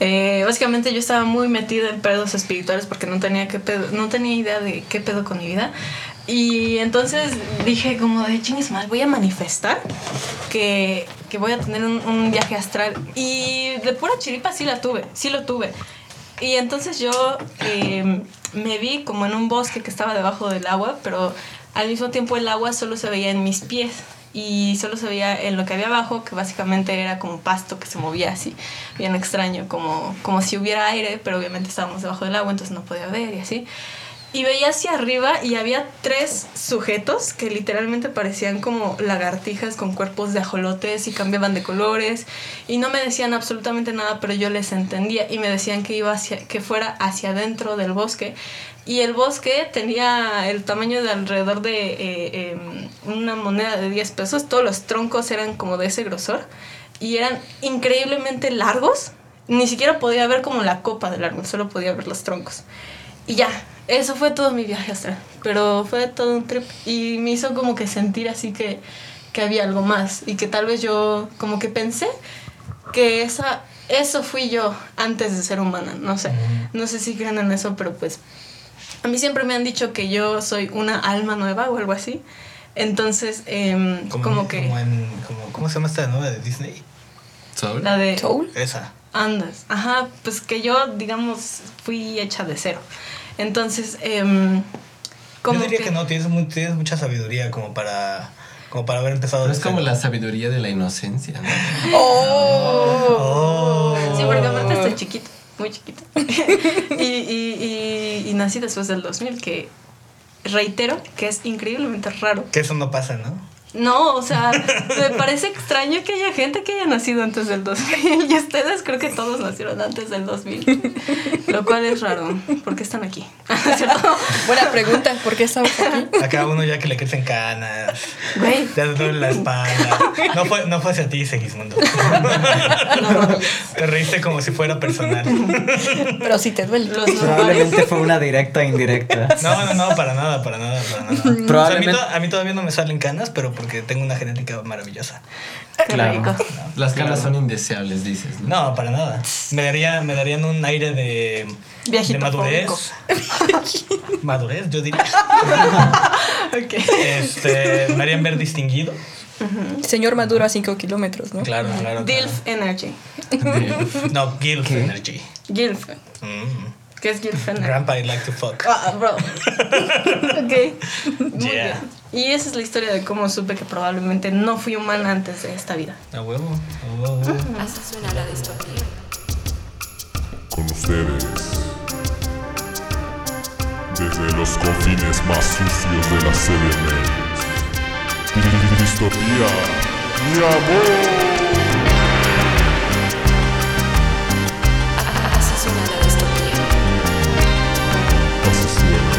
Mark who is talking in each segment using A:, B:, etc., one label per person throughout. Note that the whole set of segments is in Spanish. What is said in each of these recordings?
A: Eh, básicamente yo estaba muy metida en pedos espirituales porque no tenía, pedo, no tenía idea de qué pedo con mi vida. Y entonces dije como de chingues mal, voy a manifestar que, que voy a tener un, un viaje astral. Y de pura chiripa sí la tuve, sí lo tuve. Y entonces yo eh, me vi como en un bosque que estaba debajo del agua, pero al mismo tiempo el agua solo se veía en mis pies y solo se veía en lo que había abajo, que básicamente era como pasto que se movía así, bien extraño, como, como si hubiera aire, pero obviamente estábamos debajo del agua, entonces no podía ver y así. Y veía hacia arriba y había tres sujetos que literalmente parecían como lagartijas con cuerpos de ajolotes y cambiaban de colores y no me decían absolutamente nada, pero yo les entendía y me decían que iba hacia, que fuera hacia adentro del bosque. Y el bosque tenía el tamaño de alrededor de eh, em, una moneda de 10 pesos, todos los troncos eran como de ese grosor y eran increíblemente largos, ni siquiera podía ver como la copa del árbol, solo podía ver los troncos. Y ya, eso fue todo mi viaje astral. Pero fue todo un trip y me hizo como que sentir así que, que había algo más y que tal vez yo como que pensé que esa, eso fui yo antes de ser humana. No sé, no sé si creen en eso, pero pues a mí siempre me han dicho que yo soy una alma nueva o algo así. Entonces, em, como,
B: en-
A: que...
B: como en- como- ¿Cómo se llama esta nueva de Disney?
C: ¿Soul?
A: La de...
D: Soul.
B: Esa.
A: Andas, ajá, pues que yo, digamos, fui hecha de cero. Entonces, em, como
B: Yo diría que, no, tienes, mu- tienes mucha sabidoría como para, como para haber empezado
C: Pero es como la sabiduría de la inocencia, ¿no?
B: Oh.
A: Sí, porque aparte estoy chiquito, muy chiquito. y, y, y, y nací después del 2000, que reitero que es increíblemente raro.
B: Que eso no pasa, ¿no?
A: No, o sea, me parece extraño que haya gente que haya nacido antes del 2000 y ustedes creo que todos nacieron antes del 2000, lo cual es raro. ¿Por qué están aquí?
D: Buena pregunta, ¿por qué estamos aquí?
B: A cada uno ya que le crecen canas,
A: Güey,
B: ya te duele la espalda. No fue, no fue hacia ti, Segismundo. Te reíste como si fuera personal.
D: Pero sí te duele.
A: los.
E: Probablemente fue una directa indirecta.
B: No, no, no, para nada, para nada, para nada. O sea, a, mí
E: Probablemente-
B: a mí todavía no me salen canas, pero porque tengo una genética maravillosa.
A: Qué
E: Claro.
A: rico.
C: Las canas son indeseables, dices, ¿no?
B: No, para nada. Me, daría, me darían un aire de, madurez. madurez, yo diría.
A: Ok.
B: Este, me harían ver distinguido.
D: Señor Maduro a 5 kilómetros, ¿no?
B: Claro, claro. claro.
A: Dilf Energy.
B: No, Gilf
E: ¿Qué?
B: Energy.
A: Gilf.
B: Mm.
A: ¿Qué es Gilf Energy?
B: Grandpa, I like to fuck.
A: Ah, bro. ok. Muy
B: Yeah.
A: bien. Y esa es la historia de cómo supe que probablemente no fui humana antes de esta vida.
B: A huevo, a huevo.
F: Así suena la distopía.
G: con ustedes. Desde los confines más sucios de la CDMX. Distopía, mi amor.
F: Así suena la distopía.
G: Así suena.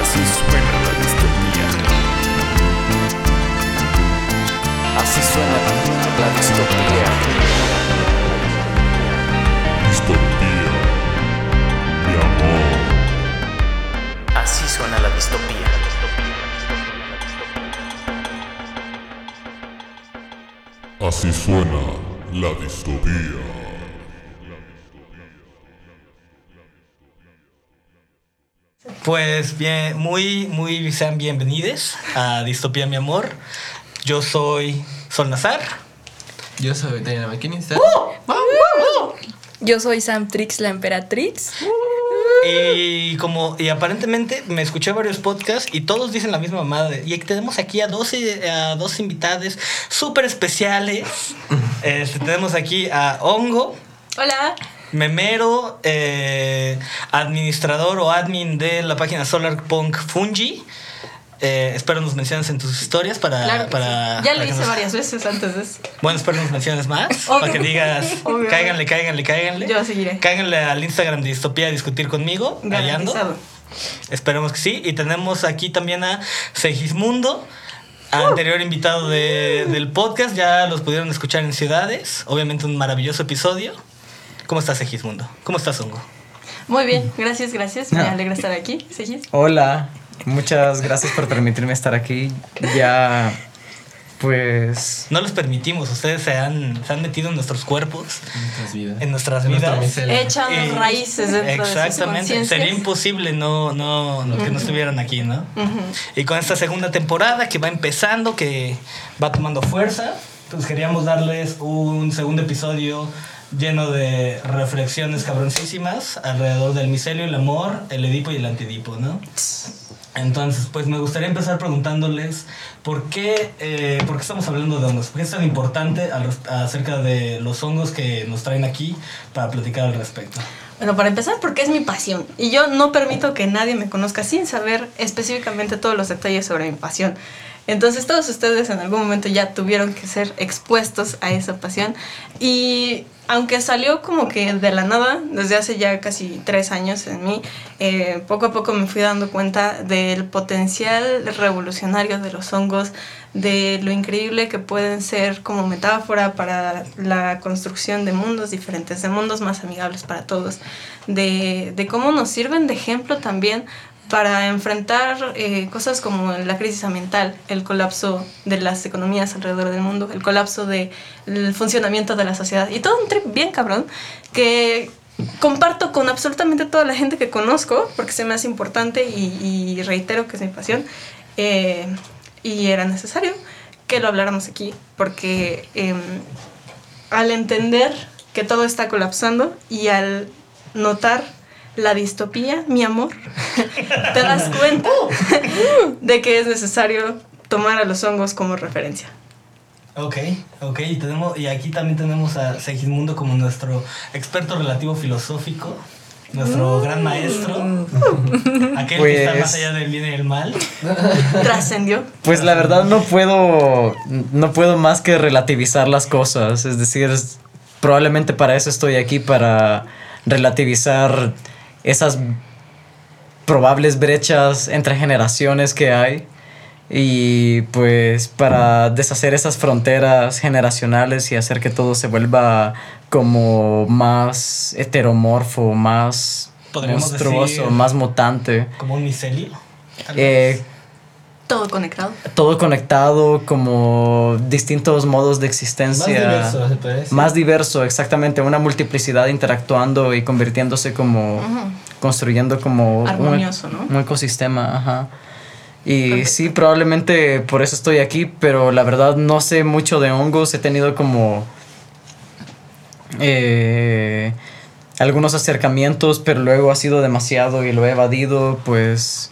G: Así suena
E: Así suena la distopía.
G: Distopía, mi amor.
E: Así suena la distopía.
G: Así suena la distopía.
B: Pues bien, muy, muy sean bienvenidos a Distopía, mi amor. Yo soy Sol Nazar.
C: Yo soy Diana McKinney.
D: Yo soy Sam Trix, la emperatriz.
B: Y como, y aparentemente me escuché varios podcasts y todos dicen la misma madre. Y tenemos aquí a dos, eh, a dos invitados súper especiales. Este, tenemos aquí a Hongo,
A: Hola.
B: memero, eh, administrador o admin de la página Solarpunk Fungi. Eh, espero nos menciones en tus historias para...
A: Claro.
B: para
A: sí. Ya lo hice
B: nos-
A: varias veces antes de eso.
B: Bueno, espero nos menciones más. Para que digas,
A: Obvio.
B: cáiganle, cáiganle, cáiganle.
A: Yo seguiré.
B: Cáiganle al Instagram de Distopía a discutir conmigo.
A: Garantizado.
B: Esperemos que sí. Y tenemos aquí también a Segismundo, anterior invitado de- del podcast. Ya los pudieron escuchar en ciudades. Obviamente un maravilloso episodio. ¿Cómo estás, Segismundo? ¿Cómo estás, Hongo?
A: Muy bien, gracias, gracias. Me alegra estar aquí. ¿Seguís?
E: Hola, muchas gracias por permitirme estar aquí. Ya Pues.
B: No los permitimos, ustedes se han, se han metido en nuestros cuerpos,
C: En nuestras vidas.
B: en nuestras
C: En
B: vidas.
A: Echan
B: Eh,
A: raíces dentro de sus
B: Exactamente, sería imposible no, no, no- que no estuvieran aquí, ¿no? Y con esta segunda temporada que va empezando, que va tomando fuerza, pues queríamos darles un segundo episodio lleno de reflexiones cabroncísimas alrededor del micelio, el amor, el edipo y el antidipo, ¿no? Entonces, pues me gustaría empezar preguntándoles por qué, eh, por qué estamos hablando de hongos, por qué es tan importante al acerca de los hongos que nos traen aquí para platicar al respecto.
A: Bueno, para empezar, porque es mi pasión. Y yo no permito que nadie me conozca sin saber específicamente todos los detalles sobre mi pasión. Entonces todos ustedes en algún momento ya tuvieron que ser expuestos a esa pasión. Y aunque salió como que de la nada, desde hace ya casi tres años en mí, eh, poco a poco me fui dando cuenta del potencial revolucionario de los hongos, de lo increíble que pueden ser como metáfora para la construcción de mundos diferentes, de mundos más amigables para todos, de, de cómo nos sirven de ejemplo también para enfrentar eh, cosas como la crisis ambiental, el colapso de las economías alrededor del mundo, el colapso del funcionamiento de la sociedad y todo un trip bien cabrón que comparto con absolutamente toda la gente que conozco porque se me hace importante y, y reitero que es mi pasión eh, y era necesario que lo habláramos aquí porque em, al entender que todo está colapsando y al notar la distopía, mi amor, te das cuenta de que es necesario tomar a los hongos como referencia.
B: Ok, ok, y, tenemos, y aquí también tenemos a Segismundo como nuestro experto relativo filosófico, nuestro gran maestro, aquel que está
E: Pues-
B: más allá del bien y el mal.
A: Trascendió.
E: Pues la verdad no puedo. No puedo más que relativizar las cosas. Es decir, es- probablemente para eso estoy aquí, para relativizar esas probables brechas entre generaciones que hay. Y pues para deshacer esas fronteras generacionales y hacer que todo se vuelva como más heteromorfo, más monstruoso,
B: decir-
E: más mutante.
B: Como un micelio.
E: Eh.
A: Todo conectado.
E: todo conectado, como distintos modos de
C: Más
E: existencia.
C: diverso, se puede decir.
E: Más diverso, exactamente, una multiplicidad interactuando y convirtiéndose como, construyendo como un-
A: ¿no?
E: un, ecosistema, ajá. Y sí, probablemente por eso estoy aquí, pero la verdad no sé mucho de hongos, he tenido como eh, algunos acercamientos, pero luego ha sido demasiado y lo he evadido, pues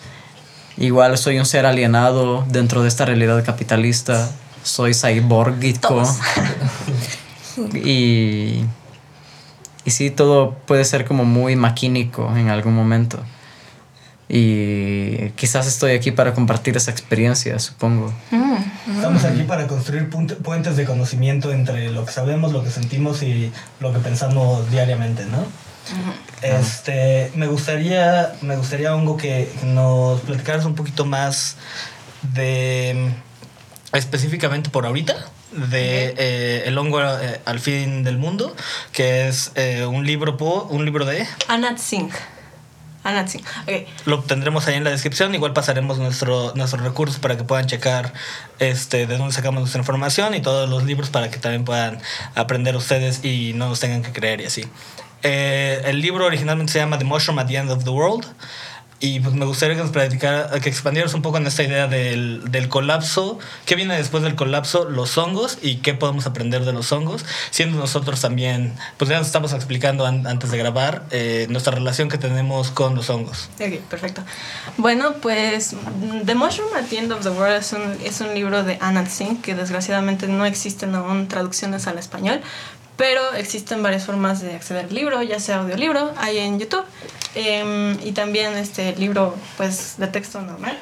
E: igual soy un ser alienado dentro de esta realidad capitalista, soy cyborgico. Y, y sí, todo puede ser como muy maquínico en algún momento. Y quizás estoy aquí para compartir esa experiencia, supongo.
B: Estamos aquí para construir puentes de conocimiento entre lo que sabemos, lo que sentimos y lo que pensamos diariamente, ¿no? Este, me gustaría, me gustaría, Hongo, que nos platicaras un poquito más de, específicamente por ahorita, de eh, El hongo eh, al fin del mundo, que es eh, un libro, po- un libro de...
A: Anat Singh. Anat Singh. Ok.
B: Lo tendremos ahí en la descripción. Igual pasaremos nuestro, nuestros recursos para que puedan checar este, de dónde sacamos nuestra información y todos los libros para que también puedan aprender ustedes y no nos tengan que creer y así. Eh, el libro originalmente se llama The Mushroom at the End of the World. Y pues me gustaría que nos platicara, que expandieras un poco en esta idea del, del colapso. ¿Qué viene después del colapso? Los hongos y qué podemos aprender de los hongos. Siendo nosotros también, pues ya nos estamos explicando an- antes de grabar eh, nuestra relación que tenemos con los hongos.
A: Ok, perfecto. Bueno, pues The Mushroom at the End of the World es un, es un libro de Anat Singh que desgraciadamente no existen aún traducciones al español, pero existen varias formas de acceder al libro, ya sea audiolibro, hay en YouTube, em, y también este libro pues de texto normal.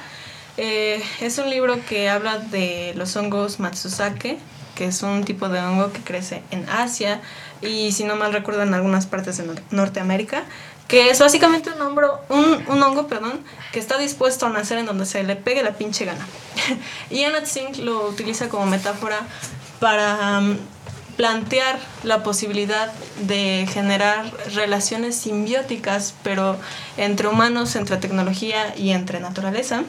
A: Eh, es un libro que habla de los hongos Matsusake, que es un tipo de hongo que crece en Asia y si no mal recuerdo en algunas partes de Nor- Norteamérica, que es básicamente un, hombro, un, hongo perdón, que está dispuesto a nacer en donde se le pegue la pinche gana. y Anat Singh lo utiliza como metáfora para um, plantear la posibilidad de generar relaciones simbióticas, pero entre humanos, entre tecnología y entre naturaleza.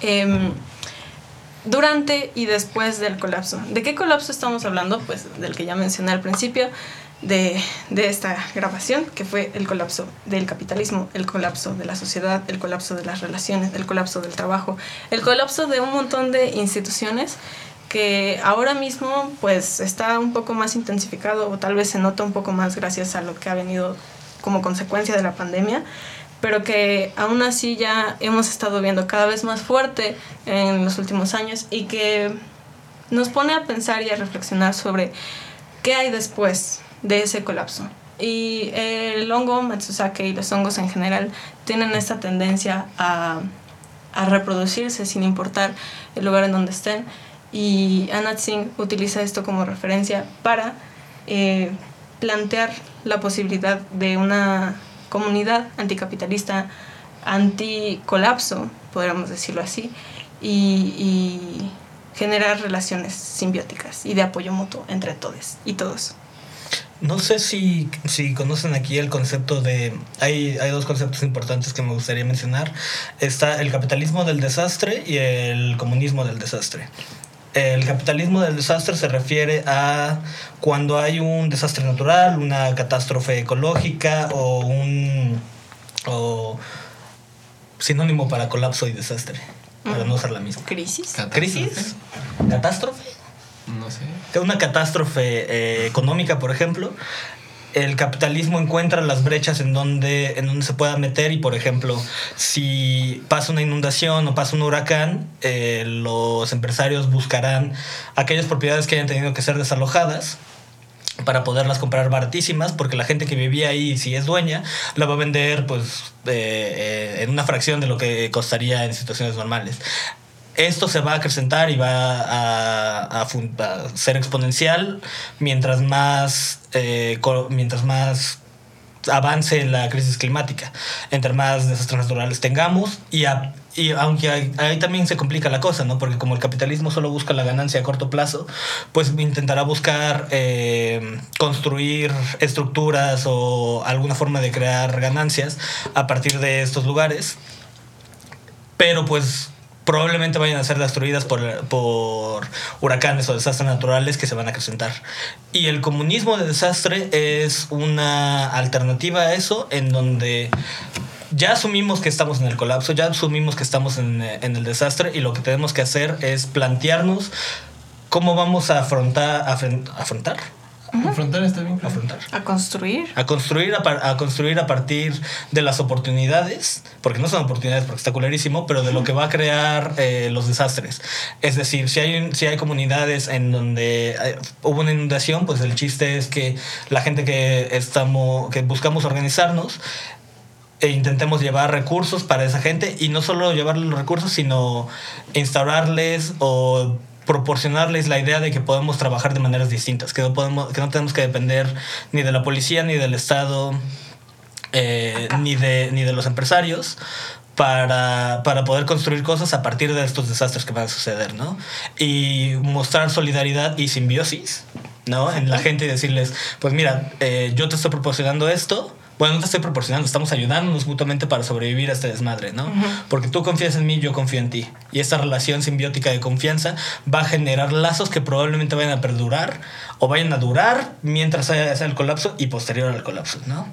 A: Em, durante y después del colapso. ¿De qué colapso estamos hablando? Pues del que ya mencioné al principio de, de esta grabación, que fue el colapso del capitalismo, el colapso de la sociedad, el colapso de las relaciones, el colapso del trabajo, el colapso de un montón de instituciones que ahora mismo pues está un poco más intensificado o tal vez se nota un poco más gracias a lo que ha venido como consecuencia de la pandemia, pero que aún así ya hemos estado viendo cada vez más fuerte en los últimos años y que nos pone a pensar y a reflexionar sobre qué hay después de ese colapso. Y el hongo Matsusake y los hongos en general tienen esta tendencia a, a reproducirse sin importar el lugar en donde estén. Y Anat Singh utiliza esto como referencia para eh, plantear la posibilidad de una comunidad anticapitalista, anticolapso, podríamos decirlo así, y, y generar relaciones simbióticas y de apoyo mutuo entre todos y todos.
B: No sé si, si conocen aquí el concepto de... Hay, hay dos conceptos importantes que me gustaría mencionar. Está el capitalismo del desastre y el comunismo del desastre. El capitalismo del desastre se refiere a cuando hay un desastre natural, una catástrofe ecológica o un... o sinónimo para colapso y desastre, para no usar la misma.
A: ¿Crisis?
B: ¿Crisis? ¿Catástrofe?
C: No sé.
B: una catástrofe eh, económica, por ejemplo, el capitalismo encuentra las brechas en donde, en donde se pueda meter y, por ejemplo, si pasa una inundación o pasa un huracán, eh, los empresarios buscarán aquellas propiedades que hayan tenido que ser desalojadas para poderlas comprar baratísimas porque la gente que vivía ahí si es dueña la va a vender pues eh, eh, en una fracción de lo que costaría en situaciones normales esto se va a acrecentar y va a, ser exponencial mientras más, eh, mientras más avance la crisis climática, entre más desastres naturales tengamos y, aunque ahí también se complica la cosa, ¿no? Porque como el capitalismo solo busca la ganancia a corto plazo, pues intentará buscar eh, construir estructuras o alguna forma de crear ganancias a partir de estos lugares pero pues probablemente vayan a ser destruidas por, por huracanes o desastres naturales que se van a acrecentar. Y el comunismo de desastre es una alternativa a eso en donde ya asumimos que estamos en el colapso, ya asumimos que estamos en, en el desastre y lo que tenemos que hacer es plantearnos cómo vamos a afrontar, afren- afrontar,
C: Afrontar está bien. claro.
B: afrontar
A: A construir.
B: a construir a, par- a construir a partir de las oportunidades, porque no son oportunidades porque está culerísimo, pero de lo que va a crear eh, los desastres. Es decir, si hay, si hay comunidades en donde eh, hubo una inundación, pues el chiste es que la gente que, estamos, que buscamos organizarnos e intentemos llevar recursos para esa gente y no solo llevarles los recursos, sino instaurarles o proporcionarles la idea de que podemos trabajar de maneras distintas, que no, podemos, que no tenemos que depender ni de la policía, ni del Estado, eh, ni, de, ni de los empresarios para, para poder construir cosas a partir de estos desastres que van a suceder, ¿no? Y mostrar solidaridad y simbiosis, ¿no? En la gente y decirles, pues mira, eh, yo te estoy proporcionando esto, bueno, no te estoy proporcionando, estamos ayudándonos mutuamente para sobrevivir a este desmadre, ¿no? Porque tú confías en mí, yo confío en ti. Y esta relación simbiótica de confianza va a generar lazos que probablemente vayan a perdurar o vayan a durar mientras haya el colapso y posterior al colapso, ¿no?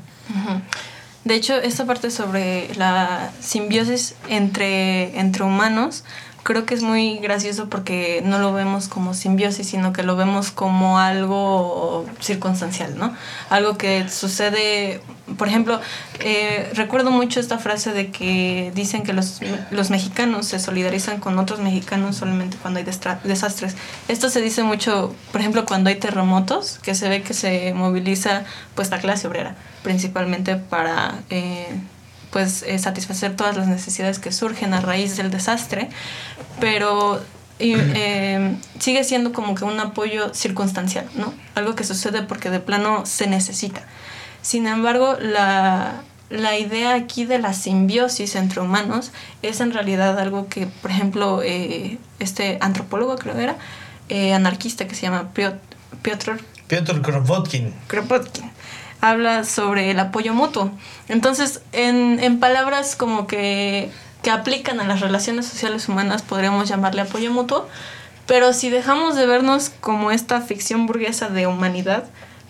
A: De hecho, esta parte sobre la simbiosis entre, entre humanos, creo que es muy gracioso porque no lo vemos como simbiosis, sino que lo vemos como algo circunstancial, ¿no? Algo que sucede, por ejemplo, eh, recuerdo mucho esta frase de que dicen que los, los mexicanos se solidarizan con otros mexicanos solamente cuando hay desastres. Esto se dice mucho, por ejemplo, cuando hay terremotos, que se ve que se moviliza pues la clase obrera, principalmente para... eh, pues eh, satisfacer todas las necesidades que surgen a raíz del desastre, pero eh, sigue siendo como que un apoyo circunstancial, ¿no? Algo que sucede porque de plano se necesita. Sin embargo, la, la idea aquí de la simbiosis entre humanos es en realidad algo que, por ejemplo, eh, este antropólogo creo era, eh, anarquista que se llama Piotr Piotr
B: Kropotkin.
A: Kropotkin habla sobre el apoyo mutuo. Entonces, en, en palabras como que que aplican a las relaciones sociales humanas podríamos llamarle apoyo mutuo, pero si dejamos de vernos como esta ficción burguesa de humanidad,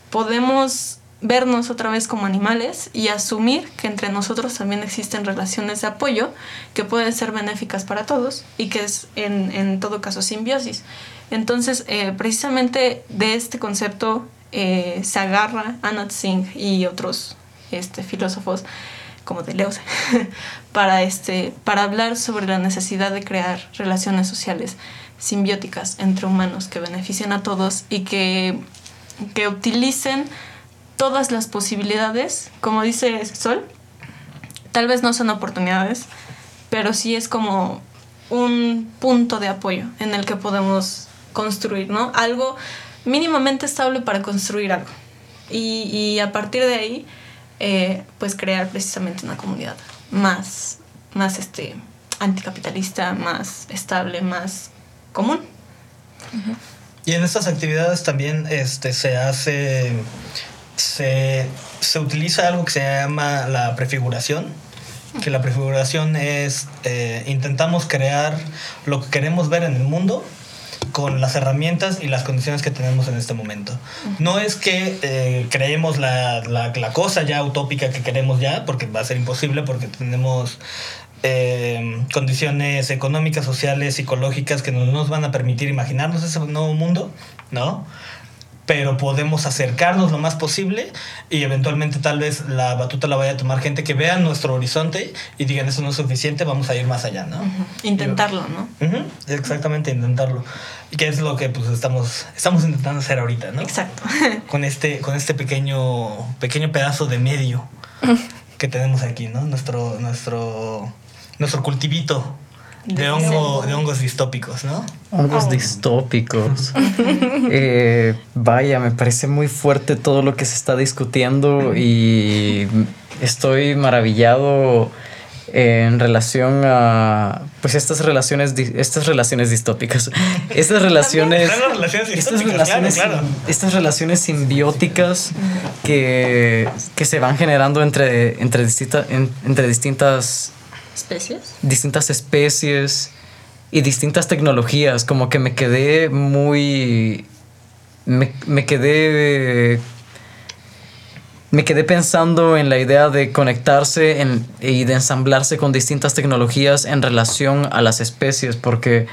A: podemos vernos otra vez como animales y asumir que entre nosotros también existen relaciones de apoyo que pueden ser benéficas para todos y que es en, en todo caso simbiosis. Entonces, eh, precisamente de este concepto eh, se agarra Anat Singh y otros este, filósofos como Deleuze para, este, para hablar sobre la necesidad de crear relaciones sociales simbióticas entre humanos que beneficien a todos y que, que utilicen todas las posibilidades, como dice Sol, tal vez no son oportunidades, pero sí es como un punto de apoyo en el que podemos construir, ¿no? Algo mínimamente estable para construir algo. Y, y a partir de ahí, eh, pues crear precisamente una comunidad más, más este, anticapitalista, más estable, más común.
B: Y en estas actividades también este, se hace, se, se utiliza algo que se llama la prefiguración, que la prefiguración es, eh, intentamos crear lo que queremos ver en el mundo con las herramientas y las condiciones que tenemos en este momento. No es que eh, creemos la, la, la cosa ya utópica que queremos ya, porque va a ser imposible, porque tenemos eh, condiciones económicas, sociales, psicológicas que no nos van a permitir imaginarnos ese nuevo mundo, ¿no? Pero podemos acercarnos lo más posible y eventualmente tal vez la batuta la vaya a tomar gente que vea nuestro horizonte y digan eso no es suficiente, vamos a ir más allá, ¿no?
A: Intentarlo, ¿no?
B: Ujú, Exactamente, intentarlo. Y que es lo que pues estamos, estamos intentando hacer ahorita, ¿no?
A: Exacto.
B: Con este, con este pequeño, pequeño pedazo de medio que tenemos aquí, ¿no? Nuestro, nuestro, nuestro cultivito de, hongo, de hongos distópicos, ¿no?
E: Hongos
A: Oh.
E: distópicos. Eh, vaya, me parece muy fuerte todo lo que se está discutiendo y estoy maravillado en relación a pues estas relaciones estas relaciones distópicas estas relaciones
B: Están las relaciones
E: estas
B: claro,
E: relaciones
B: claro.
E: estas relaciones simbióticas que, que se van generando entre entre distintas entre distintas
A: ¿Especies?
E: distintas especies y distintas tecnologías. Como que me quedé muy. Me, me quedé. Me quedé pensando en la idea de conectarse y de ensamblarse con distintas tecnologías en relación a las especies, porque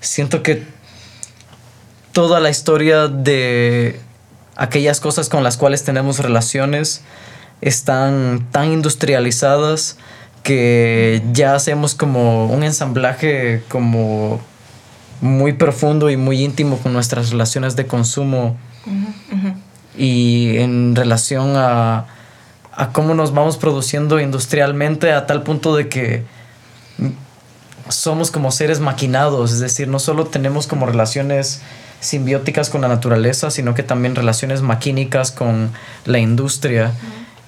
E: siento que toda la historia de aquellas cosas con las cuales tenemos relaciones están tan industrializadas que ya hacemos como un ensamblaje como muy profundo y muy íntimo con nuestras relaciones de consumo. Y en relación a, a cómo nos vamos produciendo industrialmente a tal punto de que somos como seres maquinados, es decir, no solo tenemos como relaciones simbióticas con la naturaleza, sino que también relaciones maquínicas con la industria.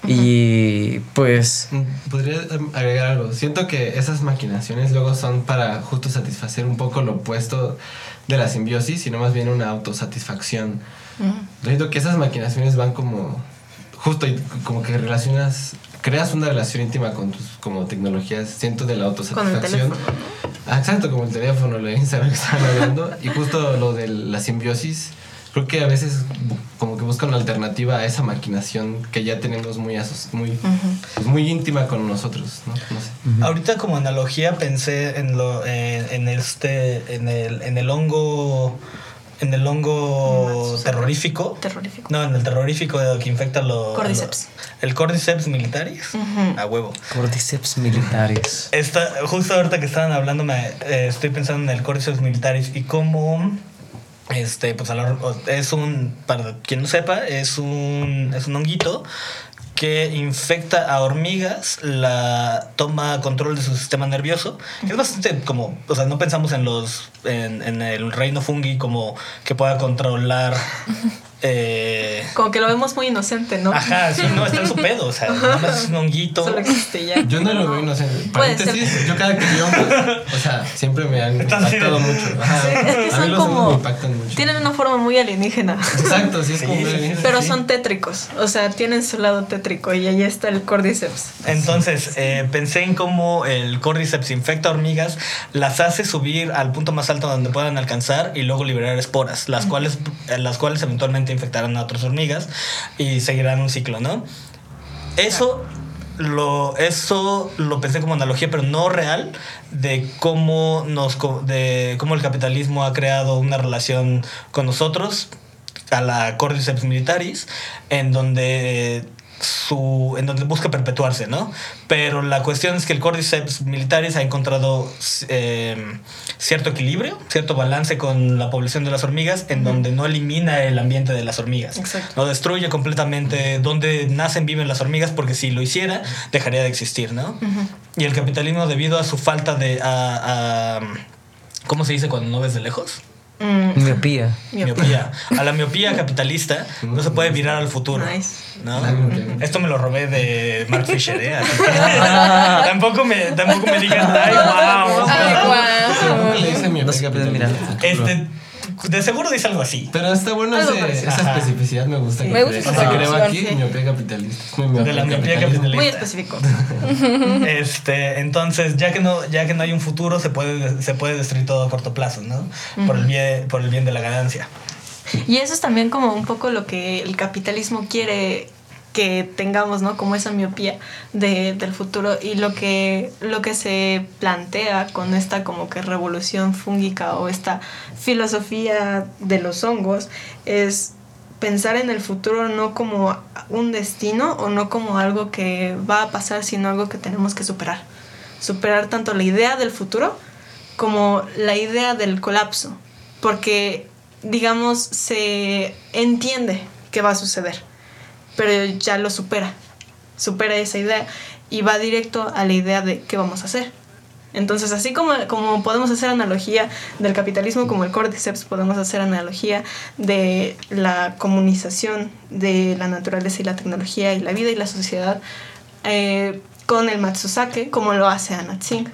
E: Y pues
C: Mm, Podría em, agregar algo. Siento que esas maquinaciones luego son para justo satisfacer un poco lo opuesto de la simbiosis, sino más bien una autosatisfacción. Yo siento que esas maquinaciones van como justo y como que relacionas, creas una relación íntima con tus como tecnologías, siento de la autosatisfacción.
A: teléfono,
C: Ah, exacto, como el teléfono, lo de Instagram que estaban hablando. y justo lo de la simbiosis, creo que a veces como que buscan una alternativa a esa maquinación que ya tenemos muy, muy, pues, muy íntima con nosotros, ¿no? No sé.
B: Ahorita como analogía pensé en lo en, en este en el en el hongo en el hongo terrorífico.
A: Terrorífico.
B: No, en el terrorífico que infecta los
A: Cordyceps.
B: el Cordyceps militaris. A huevo.
E: cordyceps militares.
B: Esta, justo ahorita que estaban hablando, me, eh, estoy pensando en el Cordyceps militaris y cómo, este, pues es un, para quien no sepa, es un, es un honguito que infecta a hormigas, la toma control de su sistema nervioso. Es bastante como, o sea, no pensamos en los, en, en el reino fungi como que pueda controlar eh,
A: Como que lo vemos muy inocente, ¿no?
B: Ajá, sí, no, está en su pedo. O sea, nada más es un honguito.
A: Solo existe ya.
C: Yo no lo veo inocente.
A: Puede
C: Paréntesis, yo cada que veo hongos, o sea, siempre me han impactado mucho. Ajá.
A: Sí, es que
C: a mí
A: son como.
C: me impactan mucho.
A: Tienen una forma muy alienígena.
C: Exacto, sí es como
B: Sí,
C: bien.
A: Pero
B: Sí.
A: son tétricos. O sea, tienen su lado tétrico y ahí está el cordyceps.
B: Entonces, eh, pensé en cómo el Cordyceps infecta hormigas, las hace subir al punto más alto donde puedan alcanzar y luego liberar esporas, las cuales, las cuales eventualmente infectarán a otras hormigas y seguirán un ciclo, ¿no? Eso lo, eso lo pensé como analogía, pero no real, de cómo, nos, de cómo el capitalismo ha creado una relación con nosotros, a la Cordyceps militaris, en donde su en donde busca perpetuarse, ¿no? Pero la cuestión es que el Cordyceps militaris ha encontrado eh, cierto equilibrio, cierto balance con la población de las hormigas, en donde no elimina el ambiente de las hormigas.
A: Exacto.
B: No destruye completamente donde nacen, viven las hormigas, porque si lo hiciera, dejaría de existir, ¿no? Y el capitalismo, debido a su falta de. A, a- ¿Cómo se dice cuando no ves de lejos?
A: Mm,
E: Miopía.
B: Miopía. A la miopía capitalista no se puede virar al futuro. Esto me lo robé de Mark Fisher, ¿eh? Tampoco, me, tampoco me digan, ay, wow.
D: Ay,
C: mi
E: No se puede mirar.
B: Este, de seguro dice algo así.
C: Pero está bueno ese- esa
B: Ajá.
C: especificidad, me gusta. que
D: Me gusta
C: se creó aquí,
A: sí.
C: miopía capitalista.
B: De la miopía capitalista.
A: Muy específico.
B: Este, entonces, ya que no, ya que no hay un futuro, se puede, se puede destruir todo a corto plazo, ¿no? Por el bien, por el bien de la ganancia.
A: Y eso es también como un poco lo que el capitalismo quiere que tengamos, ¿no? Como esa miopía de- del futuro y lo que, lo que se plantea con esta como que revolución fúngica o esta filosofía de los hongos es pensar en el futuro no como un destino o no como algo que va a pasar, sino algo que tenemos que superar. Superar tanto la idea del futuro como la idea del colapso, porque digamos se entiende que va a suceder, pero ya lo supera, supera esa idea y va directo a la idea de qué vamos a hacer. Entonces, así como, como podemos hacer analogía del capitalismo como el cordyceps, podemos hacer analogía de la comunización de la naturaleza y la tecnología y la vida y la sociedad eh, con el Matsusake, como lo hace Anatsing.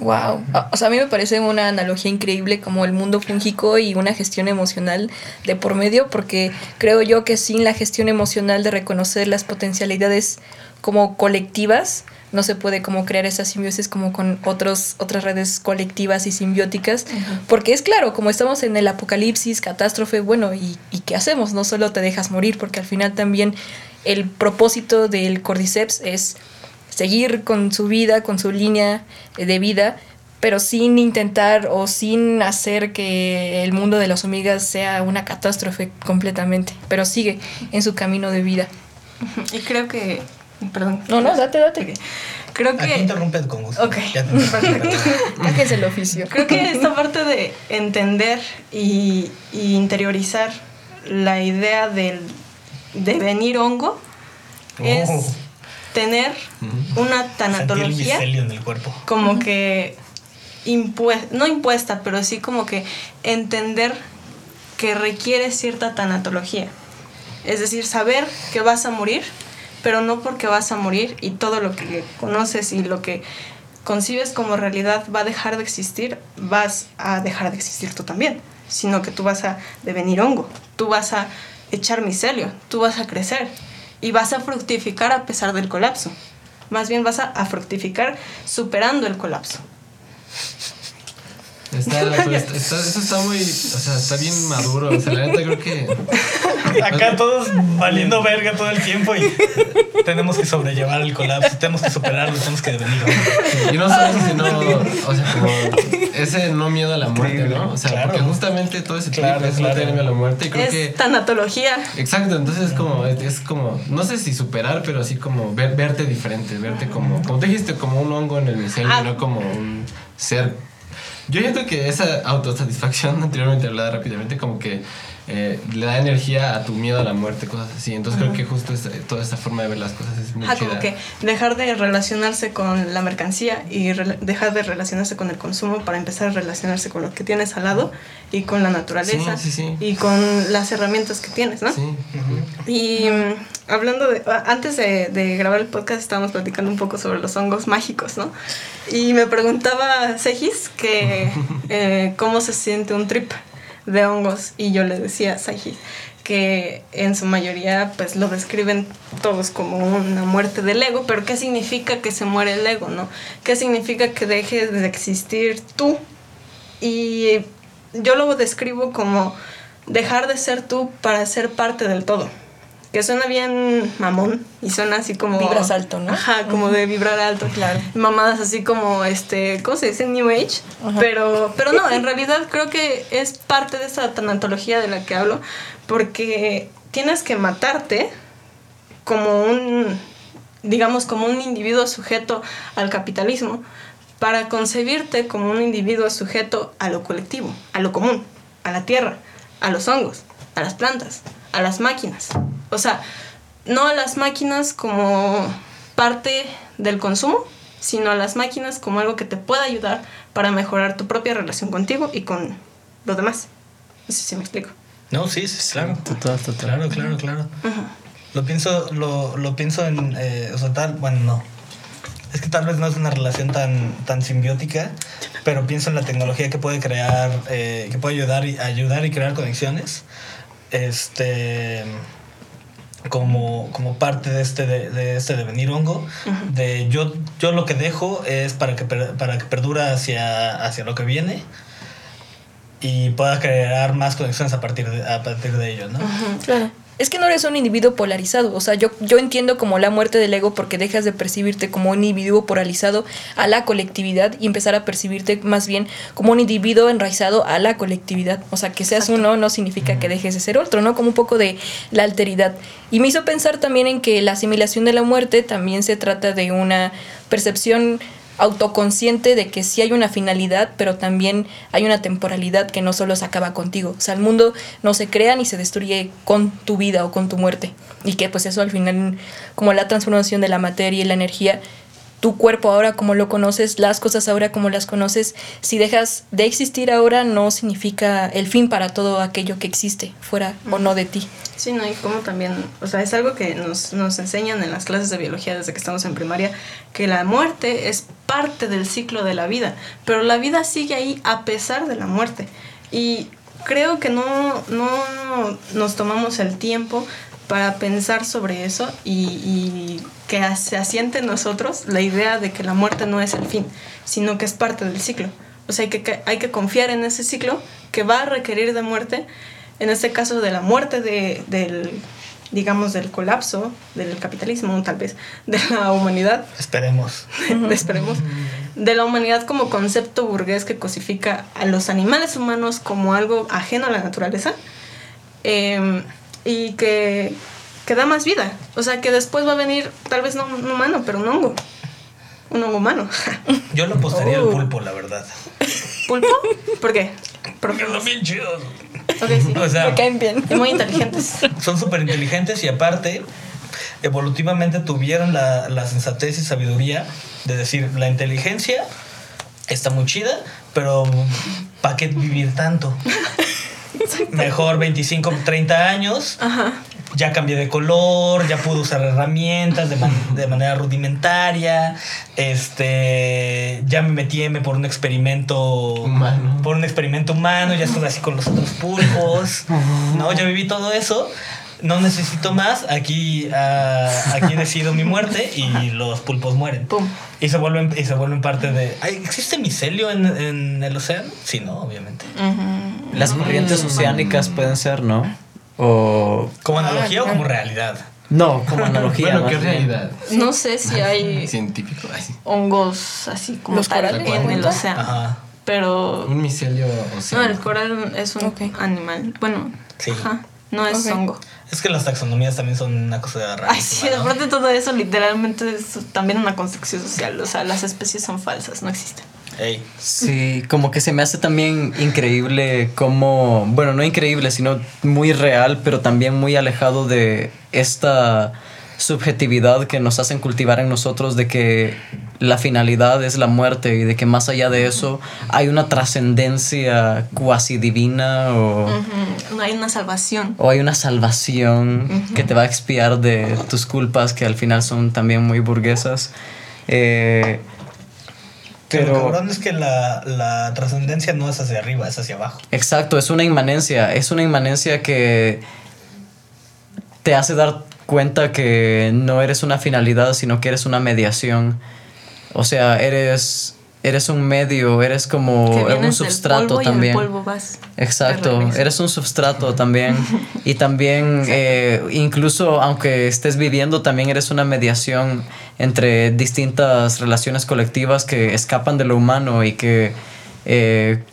D: Wow. O sea, a mí me parece una analogía increíble como el mundo fúngico y una gestión emocional de por medio, porque creo yo que sin la gestión emocional de reconocer las potencialidades como colectivas, no se puede como crear esa simbiosis como con otros, otras redes colectivas y simbióticas, porque es claro, como estamos en el apocalipsis, catástrofe, bueno, ¿y, ¿y qué hacemos? No solo te dejas morir, porque al final también el propósito del cordyceps es seguir con su vida, con su línea de vida, pero sin intentar o sin hacer que el mundo de las hormigas sea una catástrofe completamente, pero sigue en su camino de vida.
A: Y creo que... Perdón.
D: No, no, date, date.
A: Creo
B: Aquí
A: que...
B: interrumpe con gusto.
A: Ok.
B: Ya te interrumpí.
D: Sáquense el oficio.
A: Creo que esta parte de entender y, y interiorizar la idea del devenir hongo es
B: Oh.
A: Tener una
B: Sentir el
A: tanatología
B: micelio en el cuerpo.
A: como que impue- no impuesta, pero sí como que entender que requiere cierta tanatología. Es decir, saber que vas a morir, pero no porque vas a morir y todo lo que conoces y lo que concibes como realidad va a dejar de existir, vas a dejar de existir tú también, sino que tú vas a devenir hongo, tú vas a echar micelio, tú vas a crecer y vas a fructificar a pesar del colapso. Más bien vas a, fructificar superando el colapso.
C: Está, pero está- está- eso está muy. O sea, está bien maduro. O sea, la neta creo que.
B: Acá todos valiendo verga todo el tiempo y tenemos que sobrellevar el colapso, tenemos que superarlo, tenemos que devenir.
C: Y no solo eso, sino. O sea, como. Ese no miedo a la muerte, ¿no? O sea,
B: Claro.
C: porque justamente todo ese
B: Claro,
C: trip es
B: claro.
C: no tener miedo a la muerte. Y creo
A: es
C: que.
A: tanatología.
C: Exacto, entonces es como, es como, no sé si superar, pero así como ver- verte diferente, verte como, como te dijiste, como un hongo en el micelio,
A: Ah.
C: no como un ser Yo siento que esa autosatisfacción anteriormente hablada rápidamente como que eh, le da energía a tu miedo a la muerte, cosas así. Entonces creo que justo esa- toda esta forma de ver las cosas es muy
A: Ajá,
C: chida.
A: como que dejar de relacionarse con la mercancía y dejar de relacionarse con el consumo para empezar a relacionarse con lo que tienes al lado y con la naturaleza
C: Sí, sí, sí.
A: y con las herramientas que tienes, ¿no?
C: Sí. ujú.
A: Y mm, hablando de, a- antes de, de grabar el podcast estábamos platicando un poco sobre los hongos mágicos, ¿no? Y me preguntaba Segis que eh, cómo se siente un trip de hongos y yo le decía a Segis que en su mayoría pues lo describen todos como una muerte del ego, pero ¿qué significa que se muere el ego, no? ¿Qué significa que deje de existir tú? Y yo lo describo como dejar de ser tú para ser parte del todo. Que suena bien mamón y suena así como.
D: Vibras alto, ¿no?
A: Ajá, como de vibrar alto.
D: Claro.
A: Mamadas así como, este, ¿cómo se dice? New Age. Pero, pero no, en realidad creo que es parte de esa tanatología de la que hablo. Porque tienes que matarte como un, digamos, como un individuo sujeto al capitalismo para concebirte como un individuo sujeto a lo colectivo, a lo común, a la tierra, a los hongos, a las plantas, a las máquinas. O sea, no a las máquinas como parte del consumo, sino a las máquinas como algo que te pueda ayudar para mejorar tu propia relación contigo y con los demás. No sé si me explico.
B: No, sí, sí, claro.
E: Total, total.
B: Claro, claro, claro. Lo pienso, lo, lo pienso en, eh, o sea, tal, bueno, no. Es que tal vez no es una relación tan, tan simbiótica, pero pienso en la tecnología que puede crear, eh, que puede ayudar y, ayudar y crear conexiones. Este como, como parte de este, de, de este devenir hongo, de yo, yo lo que dejo es para que, para que perdura hacia, hacia lo que viene y pueda crear más conexiones a partir de, a partir de ello, ¿no?
D: Claro. Es que no eres un individuo polarizado. O sea, yo, yo entiendo como la muerte del ego porque dejas de percibirte como un individuo polarizado a la colectividad y empezar a percibirte más bien como un individuo enraizado a la colectividad. O sea, que seas uno no significa que dejes de ser otro, ¿no? Como un poco de la alteridad. Y me hizo pensar también en que la asimilación de la muerte también se trata de una percepción autoconsciente de que sí hay una finalidad, pero también hay una temporalidad que no solo se acaba contigo. O sea, el mundo no se crea ni se destruye con tu vida o con tu muerte. Y que pues eso al final, como la transformación de la materia y la energía, tu cuerpo ahora como lo conoces, las cosas ahora como las conoces, si dejas de existir ahora no significa el fin para todo aquello que existe, fuera o no de ti.
A: Sí, no, y como también, o sea, es algo que nos, nos enseñan en las clases de biología desde que estamos en primaria, que la muerte es parte del ciclo de la vida, pero la vida sigue ahí a pesar de la muerte. Y creo que no, no nos tomamos el tiempo para pensar sobre eso y, y que se asiente en nosotros la idea de que la muerte no es el fin, sino que es parte del ciclo. O sea, hay que, que- hay que confiar en ese ciclo que va a requerir de muerte, en este caso de la muerte de, del, digamos, del colapso del capitalismo, tal vez, de la humanidad,
B: Esperemos.
A: esperemos, de la humanidad como concepto burgués que cosifica a los animales humanos como algo ajeno a la naturaleza eh, y que, que da más vida. O sea, que después va a venir, tal vez no un humano, pero un hongo. Un hongo humano.
B: Yo lo apostaría
A: Oh.
B: al pulpo, la verdad.
A: ¿Pulpo? ¿Por qué?
B: Porque son bien chidos.
A: Ok, sí.
B: O sea,
D: Me caen bien.
A: Y muy inteligentes.
B: son súper inteligentes y aparte, evolutivamente tuvieron la, la sensatez y sabiduría de decir, la inteligencia está muy chida, pero ¿para qué vivir tanto? Mejor 25, 30 años.
A: Ajá.
B: Ya cambié de color, ya pude usar herramientas de, man- de manera rudimentaria. Este, ya me metí M por un experimento
C: Humano.
B: Por un experimento humano, ya estuve así con los otros pulpos. No, ya viví todo eso. No necesito más. Aquí, ah, aquí decido mi muerte y los pulpos mueren.
A: Pum.
B: Y se vuelven, y se vuelven parte de. ¿Existe micelio en, en el océano? Sí, no, obviamente.
E: Las corrientes oceánicas pueden ser, ¿no? O.
B: ¿Como analogía o como realidad?
E: No, como analogía.
C: Bueno, qué realidad.
A: No sé si hay
C: Científico. así.
A: hongos así como
D: ¿Los
A: tal en el océano.
B: Ajá.
A: Pero
C: Un micelio
A: no,
C: oceánico.
A: el coral es un animal. Bueno,
B: Sí.
A: ajá, no es
D: Ok.
A: hongo.
B: Es que las taxonomías también son una cosa rara.
A: Ay, sí, aparte de todo eso, literalmente es también una construcción social. O sea, las especies son falsas, no existen.
B: Ey.
E: Sí, como que se me hace también increíble como, bueno, no increíble, sino muy real, pero también muy alejado de esta subjetividad que nos hacen cultivar en nosotros de que la finalidad es la muerte y de que más allá de eso hay una trascendencia cuasi divina o,
A: Hay una salvación.
E: o hay una salvación que te va a expiar de tus culpas que al final son también muy burguesas. Eh,
B: Pero lo cabrón es que la, la trascendencia no es hacia arriba, es hacia abajo.
E: Exacto, es una inmanencia, es una inmanencia que te hace dar cuenta que no eres una finalidad, sino que eres una mediación. O sea, eres eres un medio, eres como un substrato
A: polvo
E: también.
A: Y al polvo vas. de
E: Exacto, eres un substrato también. y también, eh, incluso aunque estés viviendo, también eres una mediación entre distintas relaciones colectivas que escapan de lo humano y que, eh,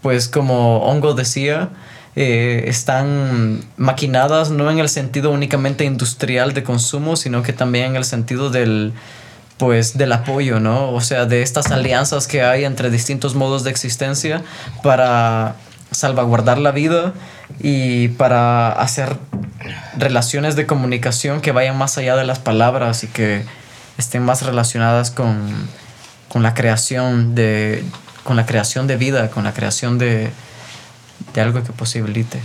E: pues como Hongo decía, eh, están maquinadas no en el sentido únicamente industrial de consumo, sino que también en el sentido del pues del apoyo, ¿no? O sea, de estas alianzas que hay entre distintos modos de existencia para salvaguardar la vida y para hacer relaciones de comunicación que vayan más allá de las palabras y que estén más relacionadas con, con la creación de con la creación de vida, con la creación de, de algo que posibilite